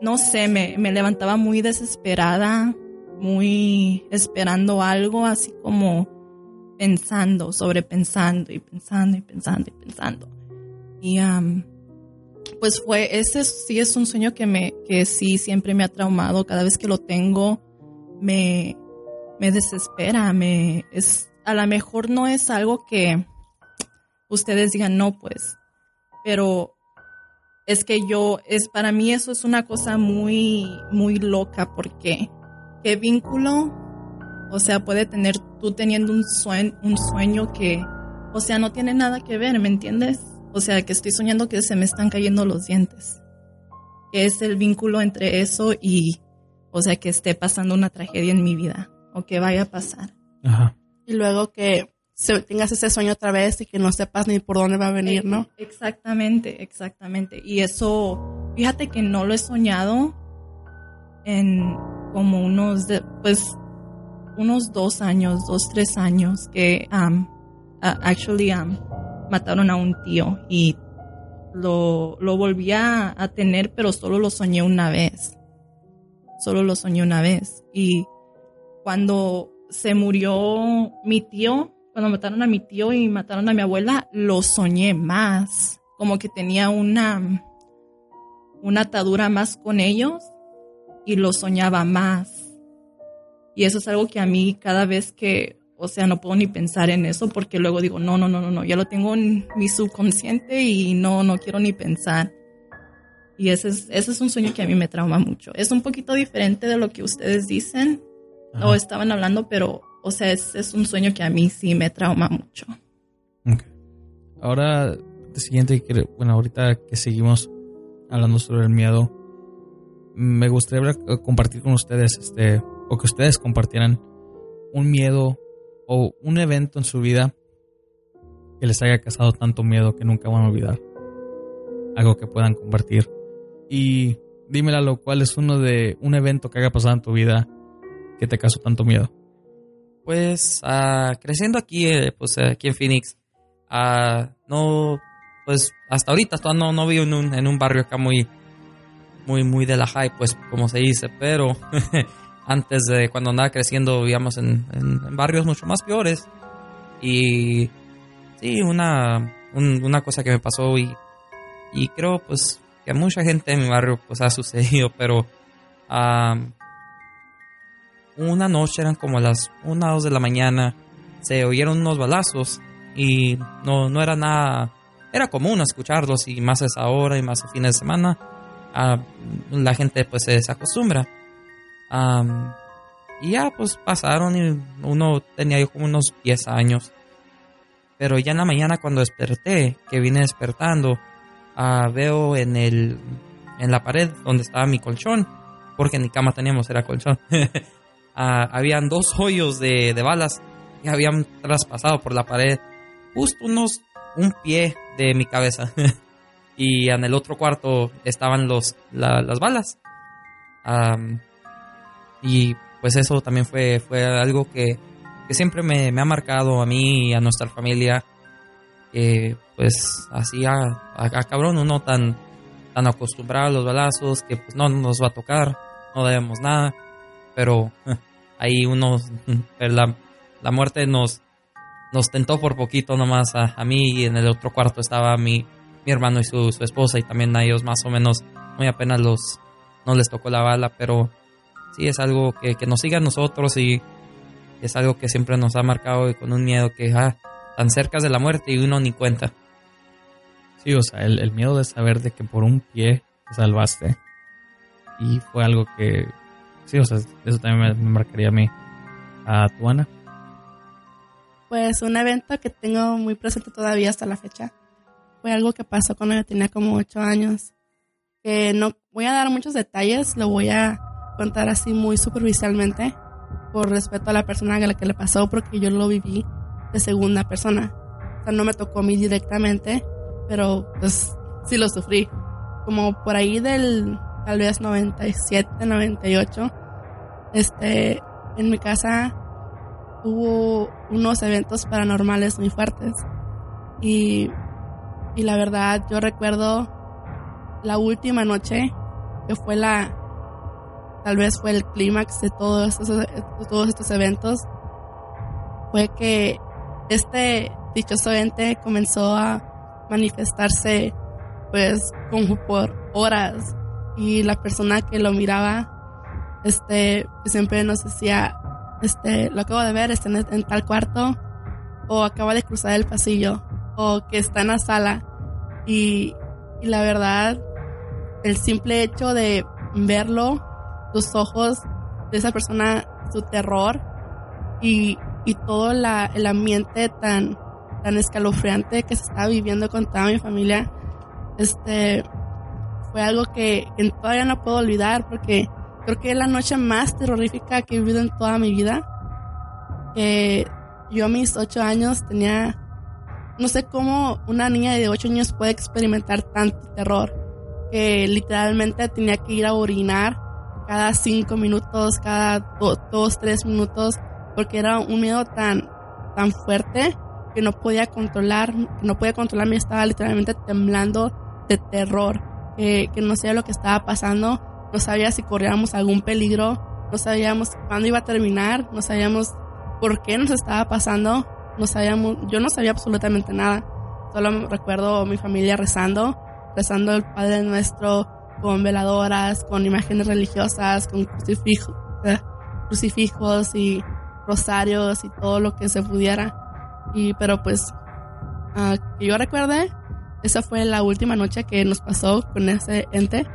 no sé, me, me, levantaba muy desesperada muy esperando algo, así como pensando, sobrepensando y pensando y pensando y pensando. Y pues fue, ese sí es un sueño que me, que sí siempre me ha traumado. Cada vez que lo tengo, me, me desespera, me, es, a lo mejor no es algo que ustedes digan, no, pues, pero es que yo, es, para mí eso es una cosa muy, muy loca porque qué vínculo, o sea, puede tener tú teniendo un sueño, un sueño que, o sea, no tiene nada que ver, ¿me entiendes? O sea, que estoy soñando que se me están cayendo los dientes. ¿Qué es el vínculo entre eso y, o sea, que esté pasando una tragedia en mi vida o que vaya a pasar? Ajá. Y luego que tengas ese sueño otra vez y que no sepas ni por dónde va a venir, ¿no? Exactamente, exactamente. Y eso, fíjate que no lo he soñado en como unos, pues, unos dos años, dos, tres años que, um, actually, um, mataron a un tío y lo, lo volví a, tener, pero solo lo soñé una vez. Solo lo soñé una vez. Y cuando se murió mi tío, cuando mataron a mi tío y mataron a mi abuela, lo soñé más. Como que tenía una, una atadura más con ellos y lo soñaba más. Y eso es algo que a mí cada vez que, o sea, no puedo ni pensar en eso porque luego digo, no, no, no, no, no, ya lo tengo en mi subconsciente y no, no quiero ni pensar. Y ese es, ese es un sueño que a mí me trauma mucho. Es un poquito diferente de lo que ustedes dicen o estaban hablando, pero o sea, es, un sueño que a mí sí me trauma mucho. Ahora, de siguiente, bueno, ahorita que seguimos hablando sobre el miedo, me gustaría compartir con ustedes, este, o que ustedes compartieran un miedo o un evento en su vida que les haya causado tanto miedo que nunca van a olvidar. Algo que puedan compartir. Y dímela lo cual es uno de un evento que haya pasado en tu vida que te causó tanto miedo. Pues ah, creciendo aquí, eh, pues aquí en Phoenix, ah, no, pues hasta ahorita todavía no, no vivo en un, en un barrio acá muy, muy, muy de la high, pues como se dice, pero antes de cuando andaba creciendo vivíamos en, barrios mucho más peores y sí, una, una cosa que me pasó y, y creo pues que a mucha gente en mi barrio pues ha sucedido, pero ah, una noche, eran como las 1 o 2 de la mañana, se oyeron unos balazos y no, no era nada, era común escucharlos y más a esa hora y más a fines de semana, la gente pues se acostumbra. Y ya pues pasaron y uno tenía yo como unos 10 años. Pero ya en la mañana cuando desperté, que vine despertando, ah, veo en el en la pared donde estaba mi colchón, porque ni cama teníamos, era colchón. habían dos hoyos de, balas que habían traspasado por la pared, justo unos un pie de mi cabeza. y en el otro cuarto estaban los, las balas. Y pues eso también fue, fue algo que, siempre me, ha marcado a mí y a nuestra familia. pues así a, a, cabrón, uno tan, tan acostumbrado a los balazos que pues no nos va a tocar, no debemos nada. Pero ahí uno, la, la muerte nos, nos tentó por poquito nomás a, a, mí y en el otro cuarto estaba mi, mi hermano y su, su, esposa y también a ellos más o menos muy apenas los, no les tocó la bala, pero sí es algo que, que nos sigue a nosotros y es algo que siempre nos ha marcado y con un miedo que ah, tan cerca de la muerte y uno ni cuenta. Sí, o sea, el, el miedo de saber de que por un pie te salvaste y fue algo que sí, o sea, eso también me, marcaría a mí. ¿A tu Ana? Pues un evento que tengo muy presente todavía hasta la fecha. Fue algo que pasó cuando yo tenía como ocho años. Que no voy a dar muchos detalles, lo voy a contar así muy superficialmente por respeto a la persona a la que le pasó porque yo lo viví de segunda persona. O sea, no me tocó a mí directamente, pero pues sí lo sufrí. Como por ahí del tal vez 97, 98, este, en mi casa hubo unos eventos paranormales muy fuertes. Y, y la verdad, yo recuerdo la última noche, que fue la, tal vez fue el clímax de todos estos, todos estos eventos, fue que este dichoso ente comenzó a manifestarse pues como por horas y la persona que lo miraba este siempre nos decía este lo acabo de ver está en, tal cuarto o acaba de cruzar el pasillo o que está en la sala y, y la verdad el simple hecho de verlo los ojos de esa persona su terror y, y todo la, el ambiente tan tan escalofriante que se estaba viviendo con toda mi familia este fue algo que, todavía no puedo olvidar porque creo que es la noche más terrorífica que he vivido en toda mi vida. Que yo a mis ocho años tenía, no sé cómo una niña de ocho años puede experimentar tanto terror. Que literalmente tenía que ir a orinar cada cinco minutos, cada dos, tres minutos, porque era un miedo tan, tan fuerte que no podía controlar, no podía controlarme, estaba literalmente temblando de terror que no sabía lo que estaba pasando, no sabía si corríamos algún peligro, no sabíamos cuándo iba a terminar, no sabíamos por qué nos estaba pasando, no sabíamos, yo no sabía absolutamente nada. Solo recuerdo mi familia rezando, rezando el Padre Nuestro con veladoras, con imágenes religiosas, con crucifijos, eh, crucifijos y rosarios y todo lo que se pudiera. Y pero pues uh, que yo recuerde, esa fue la última noche que nos pasó con ese ente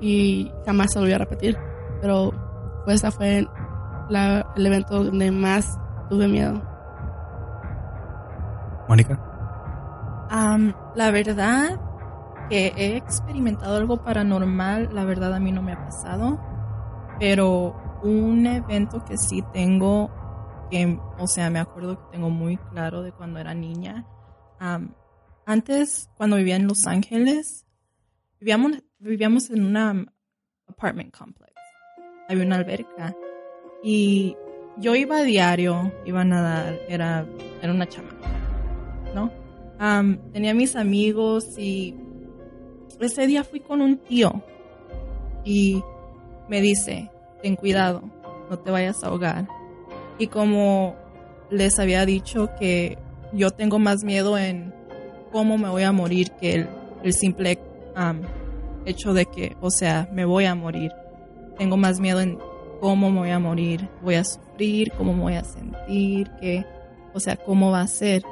y jamás se volvió a repetir. Pero pues esa fue el evento donde más tuve miedo. Mónica. la verdad que he experimentado algo paranormal, la verdad a mí no me ha pasado, pero un evento que sí tengo, que, o sea, me acuerdo que tengo muy claro de cuando era niña. Antes, cuando vivía en Los Ángeles, vivíamos, vivíamos en un apartment complex. Había una alberca. Y yo iba a diario, iba a nadar, era, era una chamaca, ¿no? tenía mis amigos y ese día fui con un tío y me dice, ten cuidado, no te vayas a ahogar. Y como les había dicho que yo tengo más miedo en cómo me voy a morir que el, simple hecho de que, o sea, me voy a morir. Tengo más miedo en cómo me voy a morir, voy a sufrir, cómo me voy a sentir, que, o sea, cómo va a ser.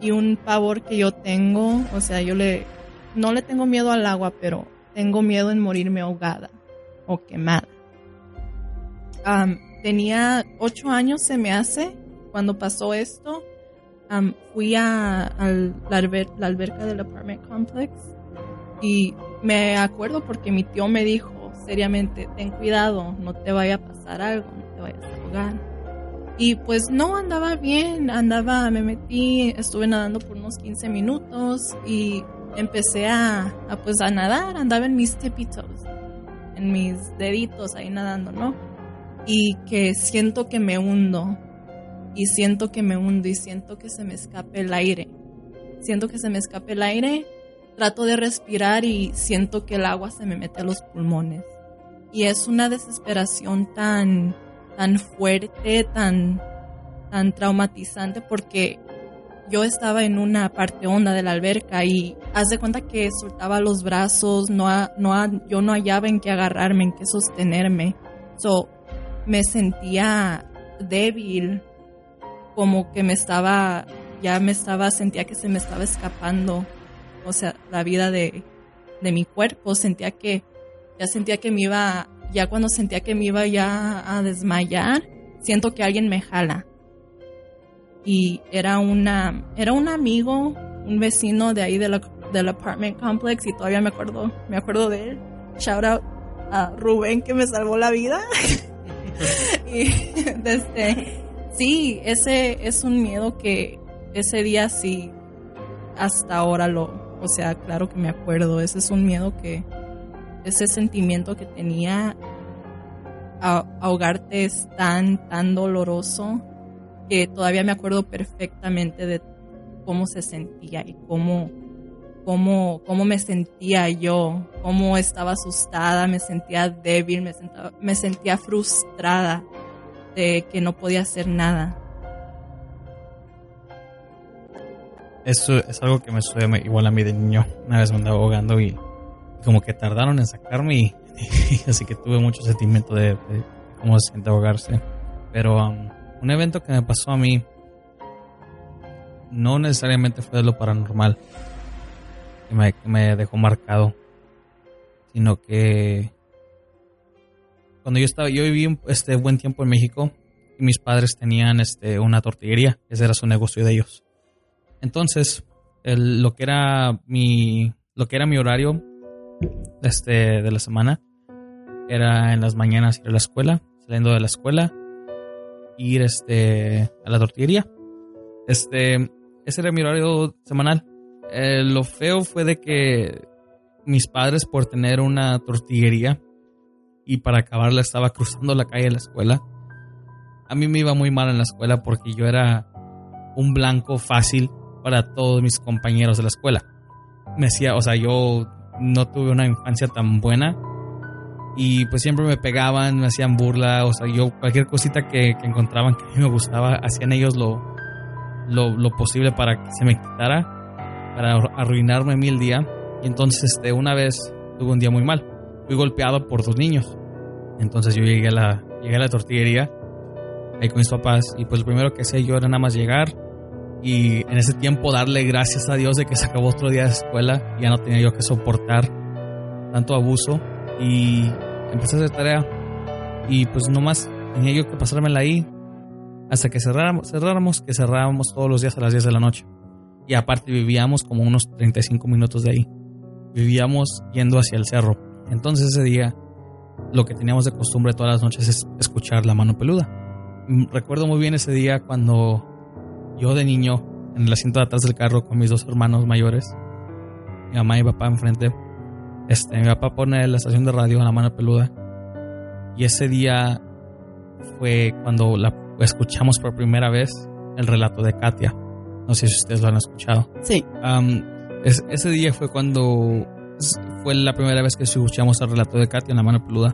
y un pavor que yo tengo, o sea, yo le, no le tengo miedo al agua, pero tengo miedo en morirme ahogada o quemada. tenía ocho años, se me hace, cuando pasó esto fui a, la, alberca del apartment complex y me acuerdo porque mi tío me dijo seriamente, ten cuidado, no te vaya a pasar algo, no te vayas a ahogar. Y pues no andaba bien, andaba, me metí, estuve nadando por unos 15 minutos y empecé a, pues a nadar, andaba en mis tipitos, en mis deditos ahí nadando, ¿no? Y que siento que me hundo, y siento que me hundo y siento que se me escape el aire. Siento que se me escape el aire, trato de respirar y siento que el agua se me mete a los pulmones. Y es una desesperación tan, tan fuerte, tan, tan traumatizante porque yo estaba en una parte honda de la alberca y haz de cuenta que soltaba los brazos, no, no, yo no hallaba en qué agarrarme, en qué sostenerme. So, me sentía débil, como que me estaba, ya me estaba, sentía que se me estaba escapando, o sea, la vida de, de mi cuerpo, sentía que, ya sentía que me iba, ya cuando sentía que me iba ya a desmayar, siento que alguien me jala. Y era una, era un amigo, un vecino de ahí de del apartment complex y todavía me acuerdo, me acuerdo de él. Shout out a Rubén que me salvó la vida. y desde Sí, ese es un miedo que ese día sí, hasta ahora lo, o sea, claro que me acuerdo, ese es un miedo que, ese sentimiento que tenía ahogarte es tan, tan doloroso que todavía me acuerdo perfectamente de cómo se sentía y cómo, cómo, cómo me sentía yo, cómo estaba asustada, me sentía débil, me, me sentía frustrada de que no podía hacer nada. Eso es algo que me sucede igual a mí de niño. Una vez me andaba ahogando y como que tardaron en sacarme y, así que tuve mucho sentimiento de, cómo se siente ahogarse. Pero um, un evento que me pasó a mí no necesariamente fue de lo paranormal que me, dejó marcado, sino que cuando yo estaba, yo viví este buen tiempo en México y mis padres tenían este una tortillería, ese era su negocio de ellos. Entonces, lo que era mi lo que era mi horario este de la semana era en las mañanas ir a la escuela, saliendo de la escuela, ir este a la tortillería. Este, ese era mi horario semanal. Eh, lo feo fue de que mis padres por tener una tortillería y para acabarla estaba cruzando la calle de la escuela. A mí me iba muy mal en la escuela porque yo era un blanco fácil para todos mis compañeros de la escuela. Me decía, o sea, yo no tuve una infancia tan buena y pues siempre me pegaban, me hacían burla, o sea, yo cualquier cosita que, encontraban que a mí me gustaba, hacían ellos lo, lo, posible para que se me quitara, para arruinarme mil día. Y entonces, este, una vez tuve un día muy mal, fui golpeado por dos niños. Entonces yo llegué a la, llegué a la tortillería ahí con mis papás y pues lo primero que hice yo era nada más llegar, y en ese tiempo darle gracias a Dios de que se acabó otro día de escuela, ya no tenía yo que soportar tanto abuso y empecé a hacer tarea y pues nomás tenía yo que pasármela ahí hasta que cerráramos, cerráramos, que cerrábamos todos los días a las 10 de la noche. Y aparte vivíamos como unos 35 minutos de ahí. Vivíamos yendo hacia el cerro. Entonces ese día lo que teníamos de costumbre todas las noches es escuchar la mano peluda. Mm, recuerdo muy bien ese día cuando yo de niño, en el asiento de atrás del carro con mis dos hermanos mayores, mi mamá y papá enfrente, este, mi papá pone la estación de radio en la mano peluda. Y ese día fue cuando la escuchamos por primera vez el relato de Katia. No sé si ustedes lo han escuchado. Sí. ese día fue cuando fue la primera vez que escuchamos el relato de Katia en la mano peluda.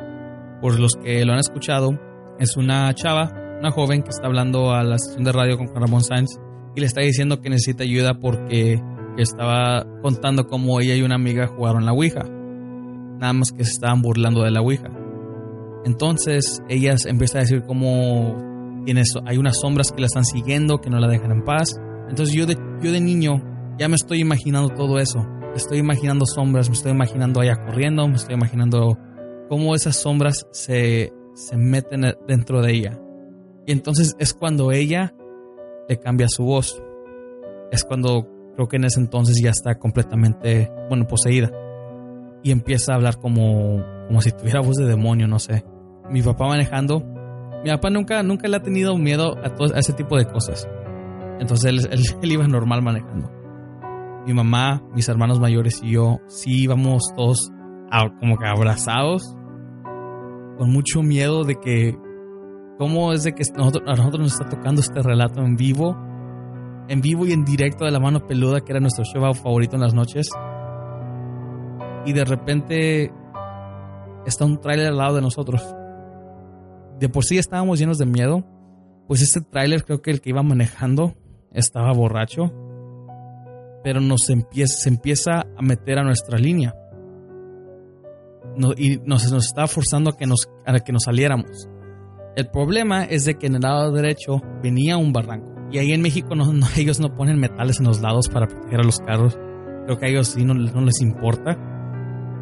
Por los que lo han escuchado, es una chava una joven que está hablando a la estación de radio con Ramón Sáenz y le está diciendo que necesita ayuda porque estaba contando cómo ella y una amiga jugaron la Ouija. Nada más que se estaban burlando de la Ouija. Entonces ella empieza a decir cómo tiene, hay unas sombras que la están siguiendo, que no la dejan en paz. Entonces yo de, yo de niño ya me estoy imaginando todo eso. Estoy imaginando sombras, me estoy imaginando allá corriendo, me estoy imaginando cómo esas sombras se, se meten dentro de ella. Y entonces es cuando ella le cambia su voz. Es cuando creo que en ese entonces ya está completamente, bueno, poseída. Y empieza a hablar como, como si tuviera voz de demonio, no sé. Mi papá manejando. Mi papá nunca, nunca le ha tenido miedo a, todo, a ese tipo de cosas. Entonces él, él, iba normal manejando. Mi mamá, mis hermanos mayores y yo sí íbamos todos como que abrazados. Con mucho miedo de que cómo es de que nosotros, a nosotros nos está tocando este relato en vivo, en vivo y en directo de la mano peluda, que era nuestro show favorito en las noches. Y de repente está un tráiler al lado de nosotros. De por sí estábamos llenos de miedo, pues este tráiler creo que el que iba manejando estaba borracho, pero nos empieza, se empieza a meter a nuestra línea. y nos, nos estaba forzando a que nos, a que nos saliéramos. El problema es de que en el lado derecho venía un barranco. Y ahí en México ellos no ponen metales en los lados para proteger a los carros. Creo que a ellos sí no, les importa.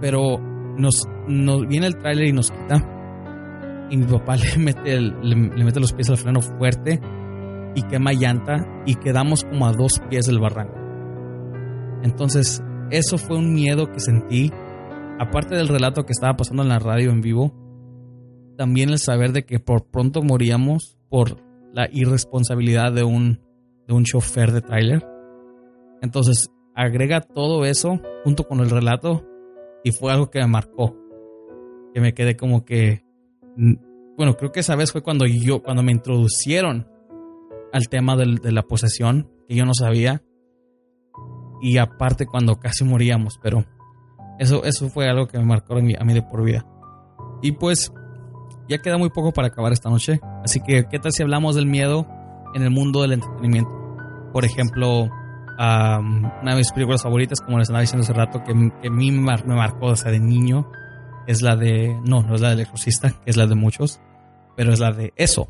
Pero nos, nos viene el tráiler y nos quita. Y mi papá le mete, le, mete los pies al freno fuerte y quema llanta y quedamos como a dos pies del barranco. Entonces, eso fue un miedo que sentí. Aparte del relato que estaba pasando en la radio en vivo, también el saber de que por pronto moríamos por la irresponsabilidad de un, de un chofer de tráiler. Entonces, agrega todo eso junto con el relato y fue algo que me marcó. Que me quedé como que... Bueno, creo que esa vez fue cuando yo, cuando me introducieron al tema de la posesión, que yo no sabía. y aparte cuando casi moríamos, pero eso, eso fue algo que me marcó a mí, a mí de por vida. Y pues ya queda muy poco para acabar esta noche, así que ¿qué tal si hablamos del miedo en el mundo del entretenimiento? Por ejemplo, una de mis películas favoritas, como les estaba diciendo hace rato, que, que a mí me, marcó, o sea, de niño, es la de, no, no es la del exorcista, que es la de muchos, pero es la de eso,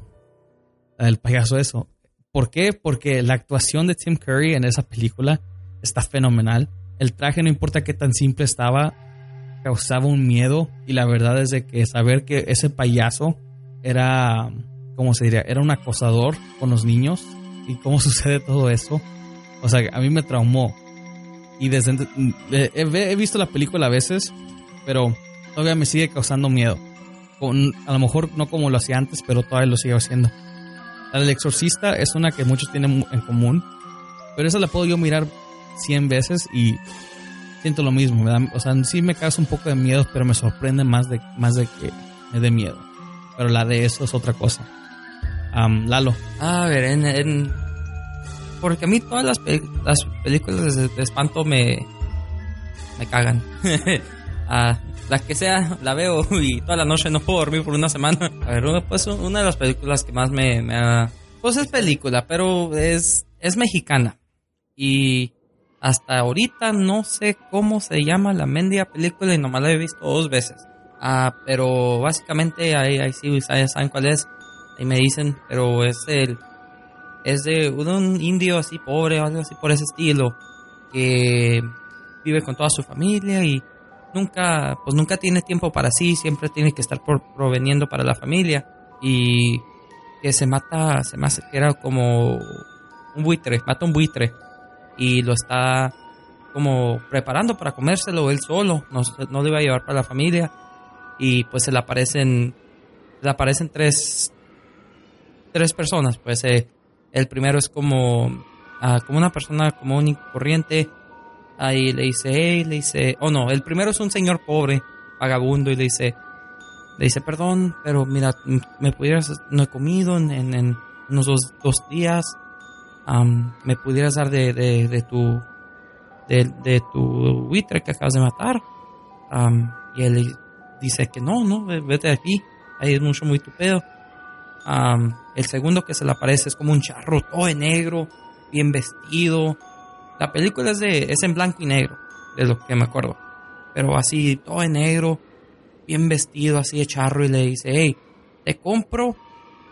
la del payaso eso. ¿Por qué? Porque la actuación de Tim Curry en esa película está fenomenal. El traje, no importa qué tan simple estaba, causaba un miedo. Y la verdad es de que saber que ese payaso era, ¿cómo se diría? Era un acosador con los niños. Y cómo sucede todo eso. O sea, a mí me traumó. Y desde he, he visto la película a veces, pero todavía me sigue causando miedo. Con, a lo mejor no como lo hacía antes, pero todavía lo sigo haciendo. Del exorcista es una que muchos tienen en común, pero esa la puedo yo mirar 100 veces y siento lo mismo. o sea, sí me causa un poco de miedo, pero me sorprende más de, más de que me dé miedo. Pero la de eso es otra cosa. Lalo. A ver, en, porque a mí todas las, las películas de, espanto me, me cagan. ah, la que sea, la veo y toda la noche no puedo dormir por una semana. A ver, pues una de las películas que más me, me ha... Pues es película, pero es, es mexicana. Y hasta ahorita no sé cómo se llama la mendia película y nomás la he visto dos veces. Ah, pero básicamente ahí, ahí sí saben cuál es. Ahí me dicen, pero es el es de un indio así pobre o algo así por ese estilo que vive con toda su familia y nunca pues nunca tiene tiempo para sí, siempre tiene que estar proveniendo para la familia. Y que se mata, se era como un buitre, mata un buitre y lo está como preparando para comérselo él solo, no, no lo iba a llevar para la familia. Y pues se le aparecen, le aparecen tres, tres personas, pues eh, el primero es como, ah, como una persona común y corriente, ahí le dice, hey, le dice, oh no, el primero es un señor pobre, vagabundo y le dice, le dice, perdón, pero mira, me pudieras, no he comido en, en, unos dos, dos días, me pudieras dar de, de, tu de, tu buitre que acabas de matar. y él dice que no, no, vete de aquí, ahí es mucho muy tu pedo. El segundo que se le aparece es como un charro todo de negro, bien vestido. La película es, de, es en blanco y negro, de lo que me acuerdo. Pero así, todo de negro, bien vestido, así de charro, y le dice, hey, te compro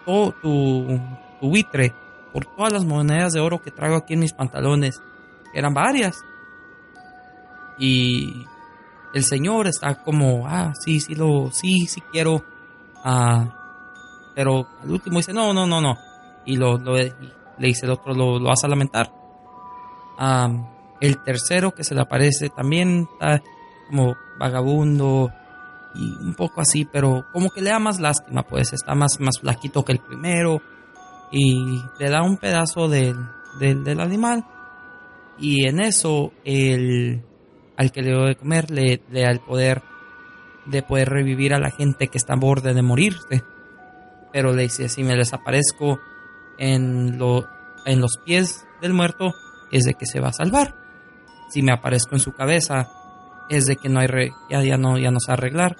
tu, tu buitre por todas las monedas de oro que traigo aquí en mis pantalones, eran varias. Y el señor está como, ah, sí, sí, lo, sí, sí quiero. Ah, pero al último dice, no, no, no, no. Y lo, le dice el otro, lo, lo a lamentar. el tercero que se le aparece también está como vagabundo y un poco así, pero como que le da más lástima, pues está más, más flaquito que el primero y le da un pedazo del, del, animal y en eso el al que le dio de comer le, le, da el poder de poder revivir a la gente que está a borde de morirse pero le dice si me desaparezco en, lo, en los pies del muerto es de que se va a salvar. Si me aparezco en su cabeza es de que no hay ya, ya no ya no se va a arreglar.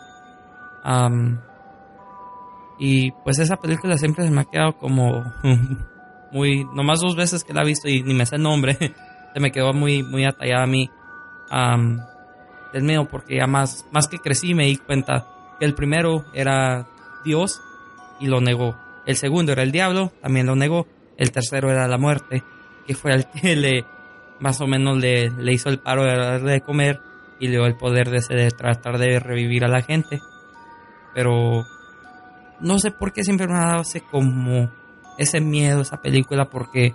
Y pues esa película siempre se me ha quedado como muy, nomás dos veces que la he visto y ni me sé el nombre, se me quedó muy, muy atallada a mí del miedo porque ya más, más que crecí me di cuenta que el primero era Dios y lo negó. El segundo era el diablo, también lo negó. El tercero era la muerte, que fue el que le, más o menos le, le hizo el paro de darle de comer y le dio el poder de, de tratar de revivir a la gente. Pero no sé por qué siempre me ha dado ese como ese miedo esa película porque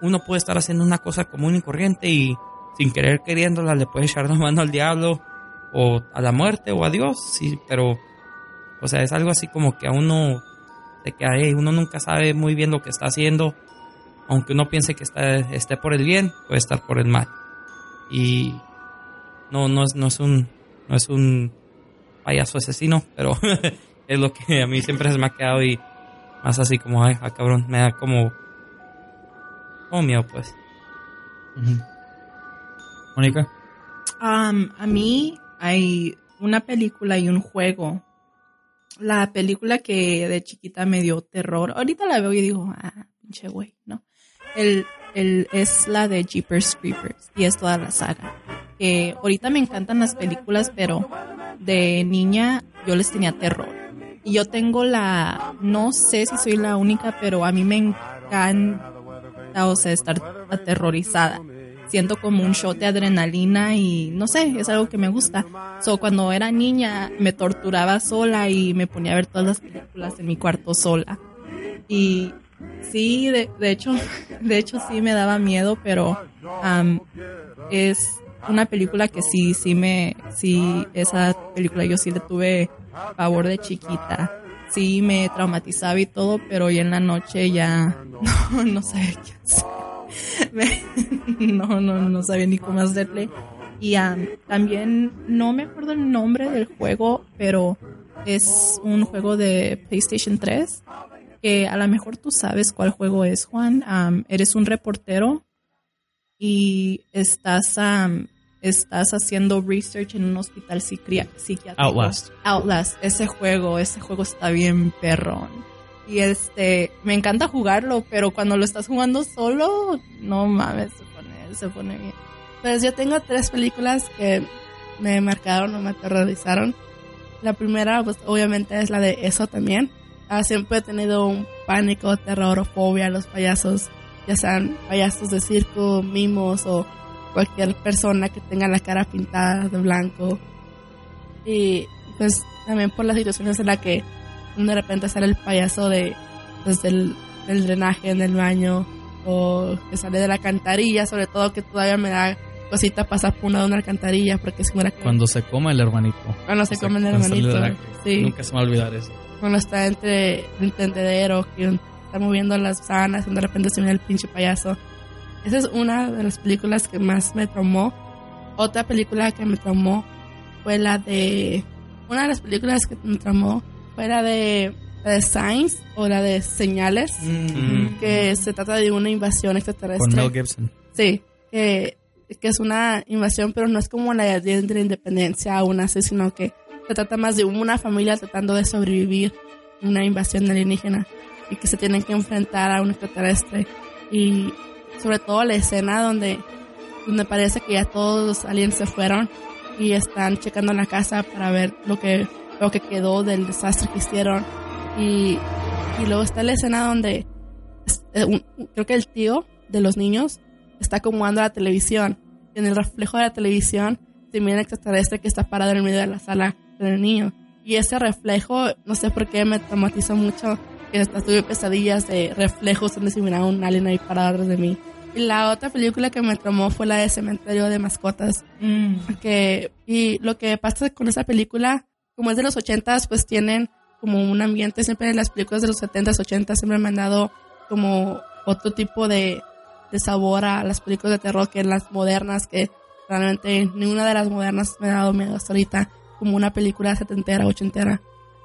uno puede estar haciendo una cosa común y corriente y sin querer queriéndola le puede echar la mano al diablo o a la muerte o a Dios, sí, pero o sea, es algo así como que a uno de que uno nunca sabe muy bien lo que está haciendo, aunque uno piense que está, esté por el bien, puede estar por el mal. Y no, no es, no es un, no es un payaso asesino, pero es lo que a mí siempre se me ha quedado y más así como, ay, ah, cabrón, me da como, como miedo, pues. Mónica. Um, a mí hay una película y un juego. La película que de chiquita me dio terror. Ahorita la veo y digo, ah, pinche güey, ¿no? El, el, es la de Jeepers Creepers y es toda la saga. Que ahorita me encantan las películas, pero de niña yo les tenía terror. Y yo tengo la, no sé si soy la única, pero a mí me encanta, o sea, estar aterrorizada. Siento como un shot de adrenalina y no sé, es algo que me gusta. So, cuando era niña me torturaba sola y me ponía a ver todas las películas en mi cuarto sola. Y sí, de, de hecho, de hecho sí me daba miedo, pero am, es una película que sí, sí me, sí, esa película yo sí le tuve favor de chiquita. Sí me traumatizaba y todo, pero ya en la noche ya no, no sabía qué hacer. No, no, no sabía ni cómo hacerle. Y am, también no me acuerdo el nombre del juego, pero es un juego de PlayStation 3 que a lo mejor tú sabes cuál juego es, Juan. Am, eres un reportero y estás, am, estás haciendo research en un hospital psiquiátrico. Outlast. Outlast, ese juego, ese juego está bien perrón. Y este, me encanta jugarlo, pero cuando lo estás jugando solo, no mames, se pone, se pone bien. Pues yo tengo tres películas que me marcaron o me aterrorizaron. La primera, pues obviamente es la de eso también. Ah, siempre he tenido un pánico, terror o fobia a los payasos, ya sean payasos de circo, mimos o cualquier persona que tenga la cara pintada de blanco. Y pues también por las situaciones en las que de repente sale el payaso de pues, del, del drenaje en el baño o que sale de la alcantarilla, sobre todo que todavía me da cosita pasar por una de una alcantarilla porque es como era que Cuando se come el hermanito. cuando se O sea, come el hermanito. la- Sí, Nunca se me va a olvidar eso. cuando está entre el tendedero, que está moviendo las sábanas y de repente se viene el pinche payaso. Esa es una de las películas que más me traumó. Otra película que me traumó fue la de... Una de las películas que me traumó la de, de Signs o la de Señales, Mm. que se trata de una invasión Con extraterrestre. Mel Gibson. Sí, que, que es una invasión, pero no es como la de la independencia aún así, sino que se trata más de una familia tratando de sobrevivir a una invasión alienígena y que se tienen que enfrentar a un extraterrestre. Y sobre todo la escena donde, donde parece que ya todos los aliens se fueron y están checando la casa para ver lo que, lo que quedó del desastre que hicieron. Y, y luego está la escena donde eh, un- creo que el tío de los niños está acomodando la televisión. En el reflejo de la televisión se mira el extraterrestre que está parado en el medio de la sala con el niño. Y ese reflejo, no sé por qué me traumatizó mucho, que hasta tuve pesadillas de reflejos donde se miraba un alien ahí parado de mí. Y la otra película que me traumó fue la de Cementerio de Mascotas. Mm. Que, y lo que pasa con esa película, como es de los ochentas, pues tienen como un ambiente, siempre en las películas de los setentas, ochentas, siempre me han dado como otro tipo de, de sabor a las películas de terror que en las modernas, que realmente ninguna de las modernas me ha dado miedo hasta ahorita, como una película setentera, ochentera.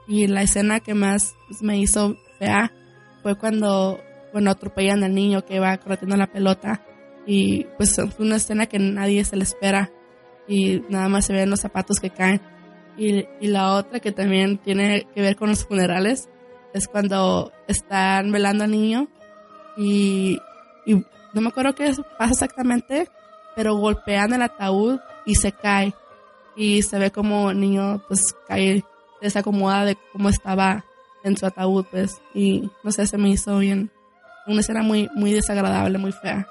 Y la escena que más me hizo fea fue cuando, bueno, atropellan al niño que va corriendo la pelota. Y pues fue una escena que nadie se le espera. Y nada más se ven los zapatos que caen. Y, y la otra que también tiene que ver con los funerales es cuando están velando al niño y, y no me acuerdo qué pasa exactamente, pero golpean el ataúd y se cae. Y se ve como el niño pues cae, desacomoda de cómo estaba en su ataúd, pues. Y no sé, se me hizo bien. Una escena muy, muy desagradable, muy fea.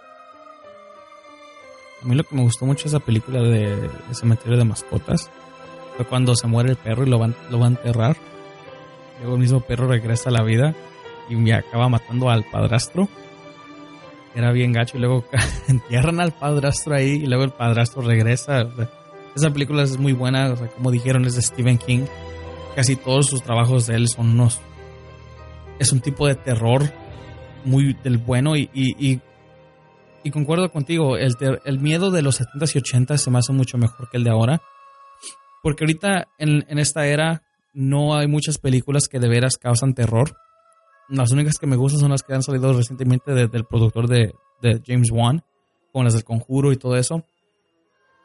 A mí lo que me gustó mucho de esa película de, de Cementerio de Mascotas fue cuando se muere el perro y lo van, lo va a enterrar. Luego el mismo perro regresa a la vida y acaba matando al padrastro. Era bien gacho y luego entierran al padrastro ahí y luego el padrastro regresa. Esa película es muy buena, como dijeron, es de Stephen King. Casi todos sus trabajos de él son unos... Es un tipo de terror muy del bueno y, y, y concuerdo contigo, el, el miedo de los 70s y 80s se me hace mucho mejor que el de ahora. Porque ahorita en, en esta era no hay muchas películas que de veras causan terror. Las únicas que me gustan son las que han salido recientemente de- del productor de, de James Wan, como las del Conjuro y todo eso.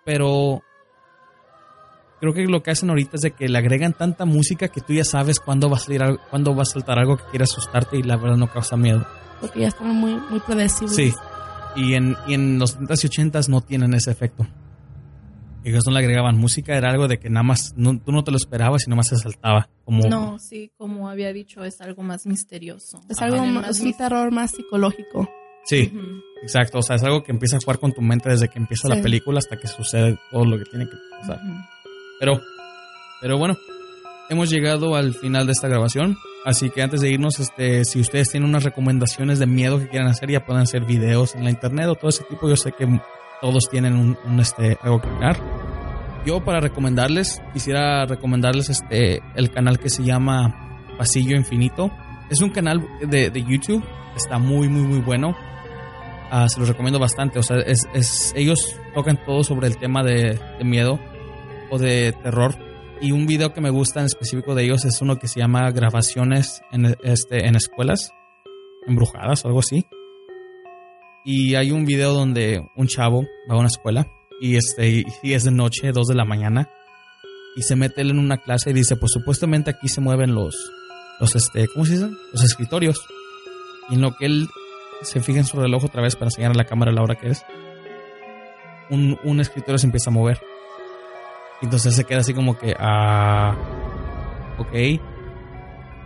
Pero creo que lo que hacen ahorita es de que le agregan tanta música que tú ya sabes cuándo va a salir algo- cuándo va a saltar algo que quiere asustarte y la verdad no causa miedo. Porque ya están muy, muy predecibles. Sí. Y en, y en los 70s y 80s no tienen ese efecto. Ellos no le agregaban música, era algo de que nada más no- tú no te lo esperabas y nada más se saltaba. Como, No, sí, como había dicho, es algo más misterioso. Es algo más, es un terror más psicológico. Sí, Ujú. exacto. O sea, es algo que empieza a jugar con tu mente desde que empieza la Sí. película hasta que sucede todo lo que tiene que pasar. Ujú. Pero, pero bueno, hemos llegado al final de esta grabación. Así que antes de irnos, este, si ustedes tienen unas recomendaciones de miedo que quieran hacer, ya pueden hacer videos en la internet o todo ese tipo. Yo sé que todos tienen un, un, este, algo que mirar. Yo para recomendarles, quisiera recomendarles este, el canal que se llama Pasillo Infinito. Es un canal de, de YouTube, está muy, muy, muy bueno. Ah, se los recomiendo bastante. O sea, es, es- ellos tocan todo sobre el tema de, de miedo o de terror. Y un video que me gusta en específico de ellos es uno que se llama Grabaciones en, este, en escuelas embrujadas o algo así. Y hay un video donde un chavo va a una escuela y, este, y es de noche, 2 de la mañana, y se mete él en una clase y dice, pues supuestamente aquí se mueven los, los este, ¿cómo se dice? Los escritorios. Y en lo que él se fija en su reloj otra vez para enseñar a la cámara la hora que es, un, un escritorio se empieza a mover. Entonces se queda así como que, ah, ok. Y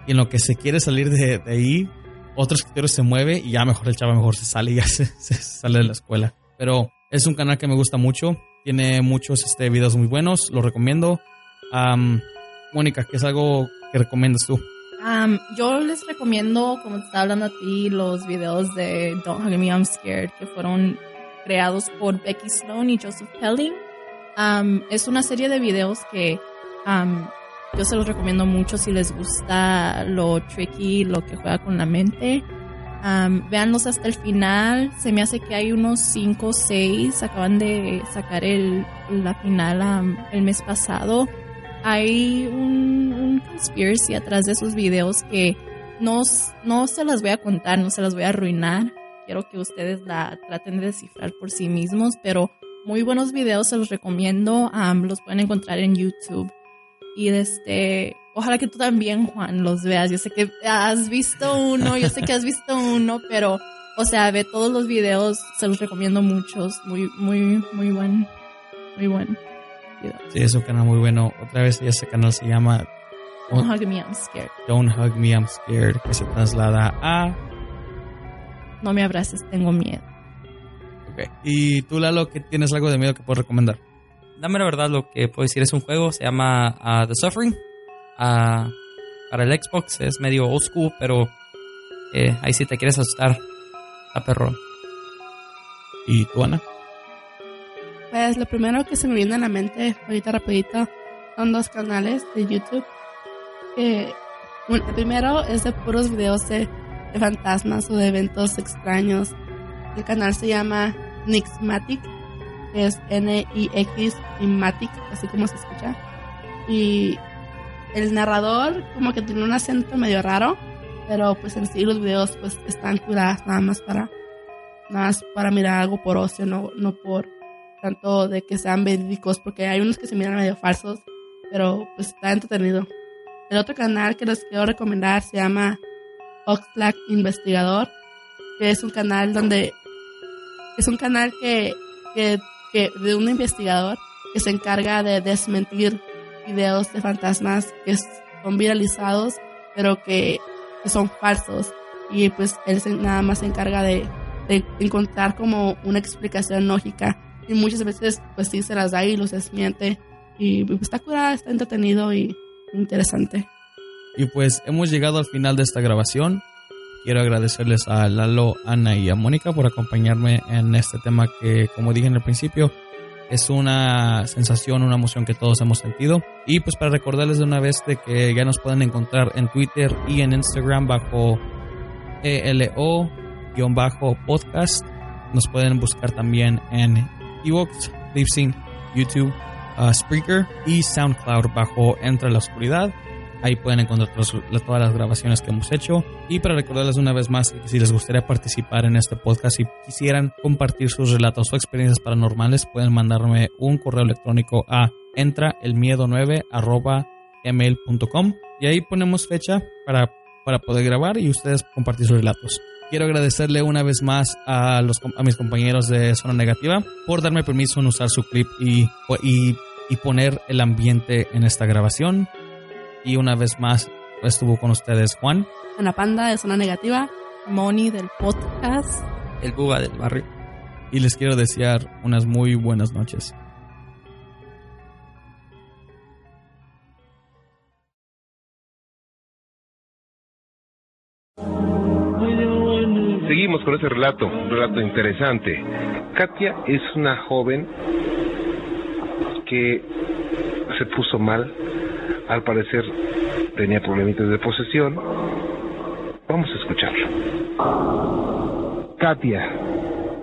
en lo que se quiere salir de, de ahí, otro escritorio se mueve y ya mejor el chavo mejor se sale y ya se, sale de la escuela. Pero es un canal que me gusta mucho. Tiene muchos este, videos muy buenos, lo recomiendo. Mónica, ¿qué es algo que recomiendas tú? Am, yo les recomiendo, como te estaba hablando a ti, los videos de Don't Hug Me, I'm Scared, que fueron creados por Becky Sloan y Joseph Pelling. Am, es una serie de videos que am, yo se los recomiendo mucho si les gusta lo tricky, lo que juega con la mente. Am, véanlos hasta el final. Se me hace que hay unos 5 o 6. Acaban de sacar el, la final am, el mes pasado hay un, un conspiracy atrás de esos videos que no, no se las voy a contar, no se las voy a arruinar. Quiero que ustedes la traten de descifrar por sí mismos, pero muy buenos videos se los recomiendo. am, los pueden encontrar en YouTube. Y este, ojalá que tú también, Juan, los veas. Yo sé que has visto uno, yo sé que has visto uno, pero, o sea, ve todos los videos, se los recomiendo muchos. Muy, muy, muy buen, muy buen video. Sí, es un canal muy bueno. Otra vez ese canal se llama Don't hug me, I'm scared. Don't Hug Me, I'm Scared, que se traslada a... No me abraces, tengo miedo. Ok. Y tú, Lalo, ¿qué tienes algo de miedo que puedes recomendar? Dame la verdad, lo que puedo decir es un juego, se llama ah, The Suffering. Ah, para el Xbox es medio old school, pero eh, ahí si te quieres asustar, a perro. ¿Y tú, Ana? Pues lo primero que se me viene a la mente, ahorita rapidito, son dos canales de YouTube. Que, un- el primero es de puros videos de, de fantasmas o de eventos extraños. El canal se llama Nixmatic, es N-I-X Matic, así como se escucha. Y el narrador como que tiene un acento medio raro, pero pues en sí los videos pues están curados nada más para nada más para mirar algo por ocio, no, no por tanto de que sean verídicos, porque hay unos que se miran medio falsos, pero pues está entretenido. El otro canal que les quiero recomendar se llama Oxlack Investigador, que es un canal donde es un canal que, que de un investigador que se encarga de desmentir videos de fantasmas que son viralizados, pero que, que son falsos. Y pues él se- nada más se encarga de, de encontrar como una explicación lógica. Y muchas veces pues sí se las da y los desmiente. Y pues, está curada, está entretenido y interesante. Y pues hemos llegado al final de esta grabación. Quiero agradecerles a Lalo, Ana y a Mónica por acompañarme en este tema que, como dije en el principio, es una sensación, una emoción que todos hemos sentido. Y pues para recordarles de una vez de que ya nos pueden encontrar en Twitter y en Instagram bajo ELO-podcast. Nos pueden buscar también en Evox, LipSync, YouTube, uh, Spreaker y SoundCloud bajo Entre la Oscuridad. Ahí pueden encontrar todas, las grabaciones que hemos hecho. Y para recordarles una vez más si les gustaría participar en este podcast y quisieran compartir sus relatos o experiencias paranormales, pueden mandarme un correo electrónico a entraelmiedo9 gmail.com y ahí ponemos fecha para, para poder grabar y ustedes compartir sus relatos. Quiero agradecerle una vez más a, los, a mis compañeros de Zona Negativa por darme permiso en usar su clip y, y, y poner el ambiente en esta grabación. Y una vez más estuvo con ustedes Juan. Ana Panda de Zona Negativa. Moni del podcast. El Buba del barrio. Y les quiero desear unas muy buenas noches. Seguimos con ese relato, un relato interesante. Katia es una joven que se puso mal, al parecer tenía problemitas de posesión. Vamos a escucharlo. Katia,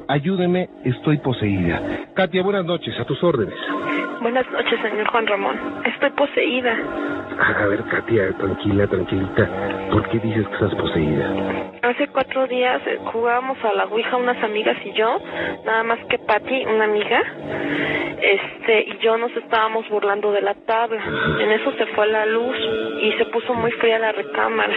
ayúdeme, estoy poseída. Katia, buenas noches, a tus órdenes. Buenas noches, señor Juan Ramón. Estoy poseída. A ver, Katia, tranquila, tranquilita. ¿Por qué dices que estás poseída? Hace cuatro días eh, jugábamos a la Ouija unas amigas y yo, nada más que Patty, una amiga, este, y yo nos estábamos burlando de la tabla. En eso se fue la luz y se puso muy fría la recámara.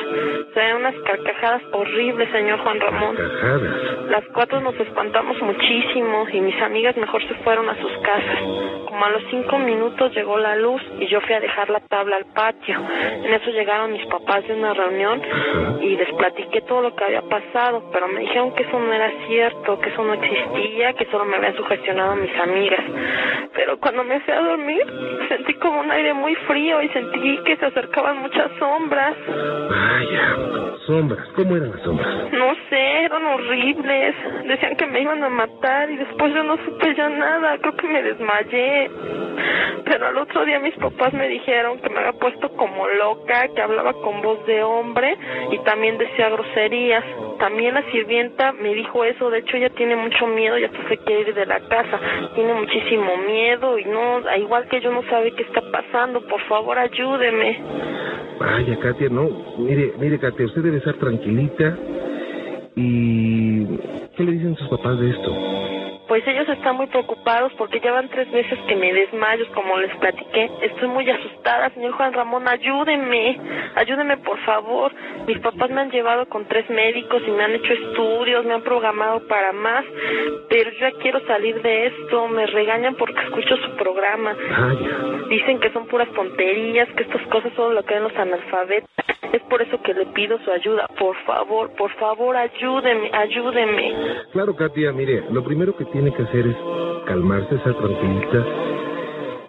Se ven unas carcajadas horribles, señor Juan Ramón. Carcajadas. Las cuatro nos espantamos muchísimo y mis amigas mejor se fueron a sus casas. Como a los cinco minutos llegó la luz y yo fui a dejar la tabla al patio. En eso llegaron mis papás de una reunión y les platiqué todo lo que había pasado, pero me dijeron que eso no era cierto, que eso no existía, que solo me habían sugestionado a mis amigas. Pero cuando me fui a dormir, sentí como un aire muy frío y sentí que se acercaban muchas sombras. Vaya, sombras, ¿cómo eran las sombras? No sé, eran horribles. Decían que me iban a matar y después yo no supe ya nada. Creo que me desmayé. Pero al otro día mis papás me dijeron que me había puesto como loca, que hablaba con voz de hombre y también decía groserías. También la sirvienta me dijo eso. De hecho, ella tiene mucho miedo y hasta se quiere ir de la casa. Tiene muchísimo miedo y no, igual que yo no sabe qué está pasando. Por favor, ayúdeme. Vaya, Katia, no. Mire, mire, Katia, usted debe estar tranquilita. ¿Y qué le dicen sus papás de esto? Pues ellos están muy preocupados porque ya van tres veces que me desmayo, como les platiqué. Estoy muy asustada, señor Juan Ramón, ayúdeme, ayúdeme por favor. Mis papás me han llevado con tres médicos y me han hecho estudios, me han programado para más, pero yo ya quiero salir de esto. Me regañan porque escucho su programa. Dicen que son puras tonterías, que estas cosas solo lo creen los analfabetos. Es por eso que le pido su ayuda. Por favor, por favor, ayúdeme, ayúdeme. Claro, Katia, mire, lo primero que tiene que hacer es calmarse, estar tranquilita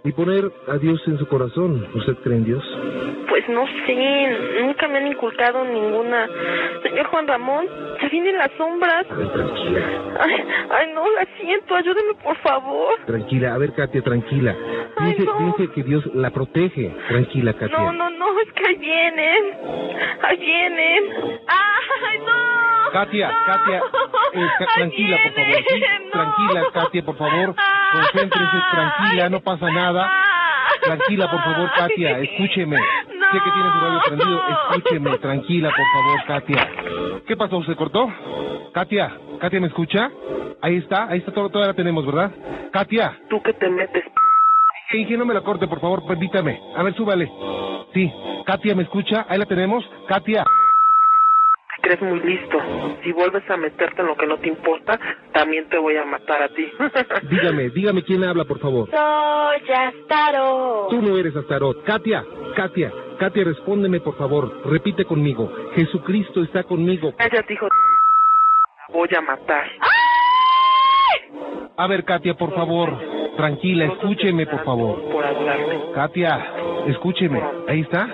y poner a Dios en su corazón. ¿Usted cree en Dios? Pues no sé, nunca me han inculcado ninguna. Señor Juan Ramón, se vienen las sombras. A ver, tranquila. Ay, ay, no, la siento, ayúdeme por favor. Tranquila, a ver, Katia, tranquila. Ay, Dice, no. dice que Dios la protege. Tranquila, Katia. No, no, no, es que ahí vienen. Ahí vienen. ¡Ay, no! Katia, No. Katia, eh, ca- tranquila, por favor. Sí, no. tranquila, Katia, por favor. Concéntrese, tranquila, no pasa nada. Tranquila, por favor, Katia, escúcheme. No. Sé que tiene su radio prendido, escúcheme, tranquila, por favor, Katia. ¿Qué pasó? ¿Se cortó? Katia, Katia, ¿me escucha? Ahí está, ahí está, todo, todavía la tenemos, ¿verdad? Katia, ¿Tú que te metes? Inge, no me la corte, por favor, permítame. A ver, súbale. Sí, Katia, ¿me escucha? Ahí la tenemos. Katia. Crees muy listo. Si vuelves a meterte en lo que no te importa, también te voy a matar a ti. Dígame, dígame quién habla, por favor. Soy Astaro. Tú no eres Astarot. Katia, Katia, Katia, respóndeme, por favor. Repite conmigo. Jesucristo está conmigo. Cállate, hijo. Voy a matar. A ver, Katia, por favor. Tranquila, escúcheme, por favor. Por hablarme. Katia, escúcheme. Ahí está.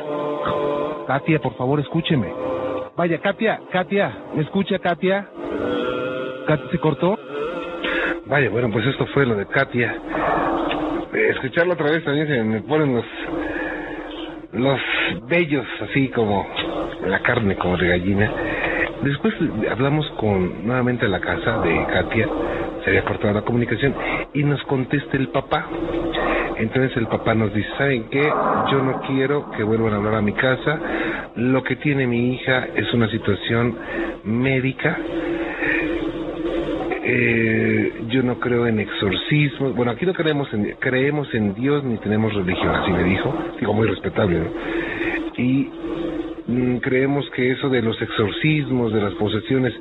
Katia, por favor, escúcheme. Vaya, Katia, Katia, ¿me escucha, Katia? ¿Katia se cortó? Vaya, bueno, pues esto fue lo de Katia. Escucharlo otra vez también se me ponen los los vellos así como la carne como de gallina. Después hablamos con nuevamente a la casa de Katia, se había cortado la comunicación y nos contesta el papá. Entonces el papá nos dice, ¿saben qué? Yo no quiero que vuelvan a hablar a mi casa. Lo que tiene mi hija es una situación médica. Eh, yo no creo en exorcismos. Bueno, aquí no creemos en, creemos en Dios ni tenemos religión, así me dijo. Digo, muy respetable, ¿no? Y creemos que eso de los exorcismos, de las posesiones,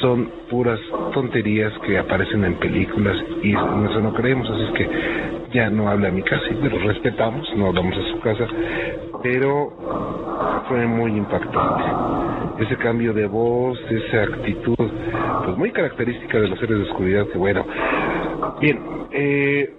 son puras tonterías que aparecen en películas y eso no creemos, así es que ya no habla a mi casa, lo respetamos, no hablamos a su casa, pero fue muy impactante. Ese cambio de voz, esa actitud, pues muy característica de los seres de oscuridad, que bueno. Bien, eh,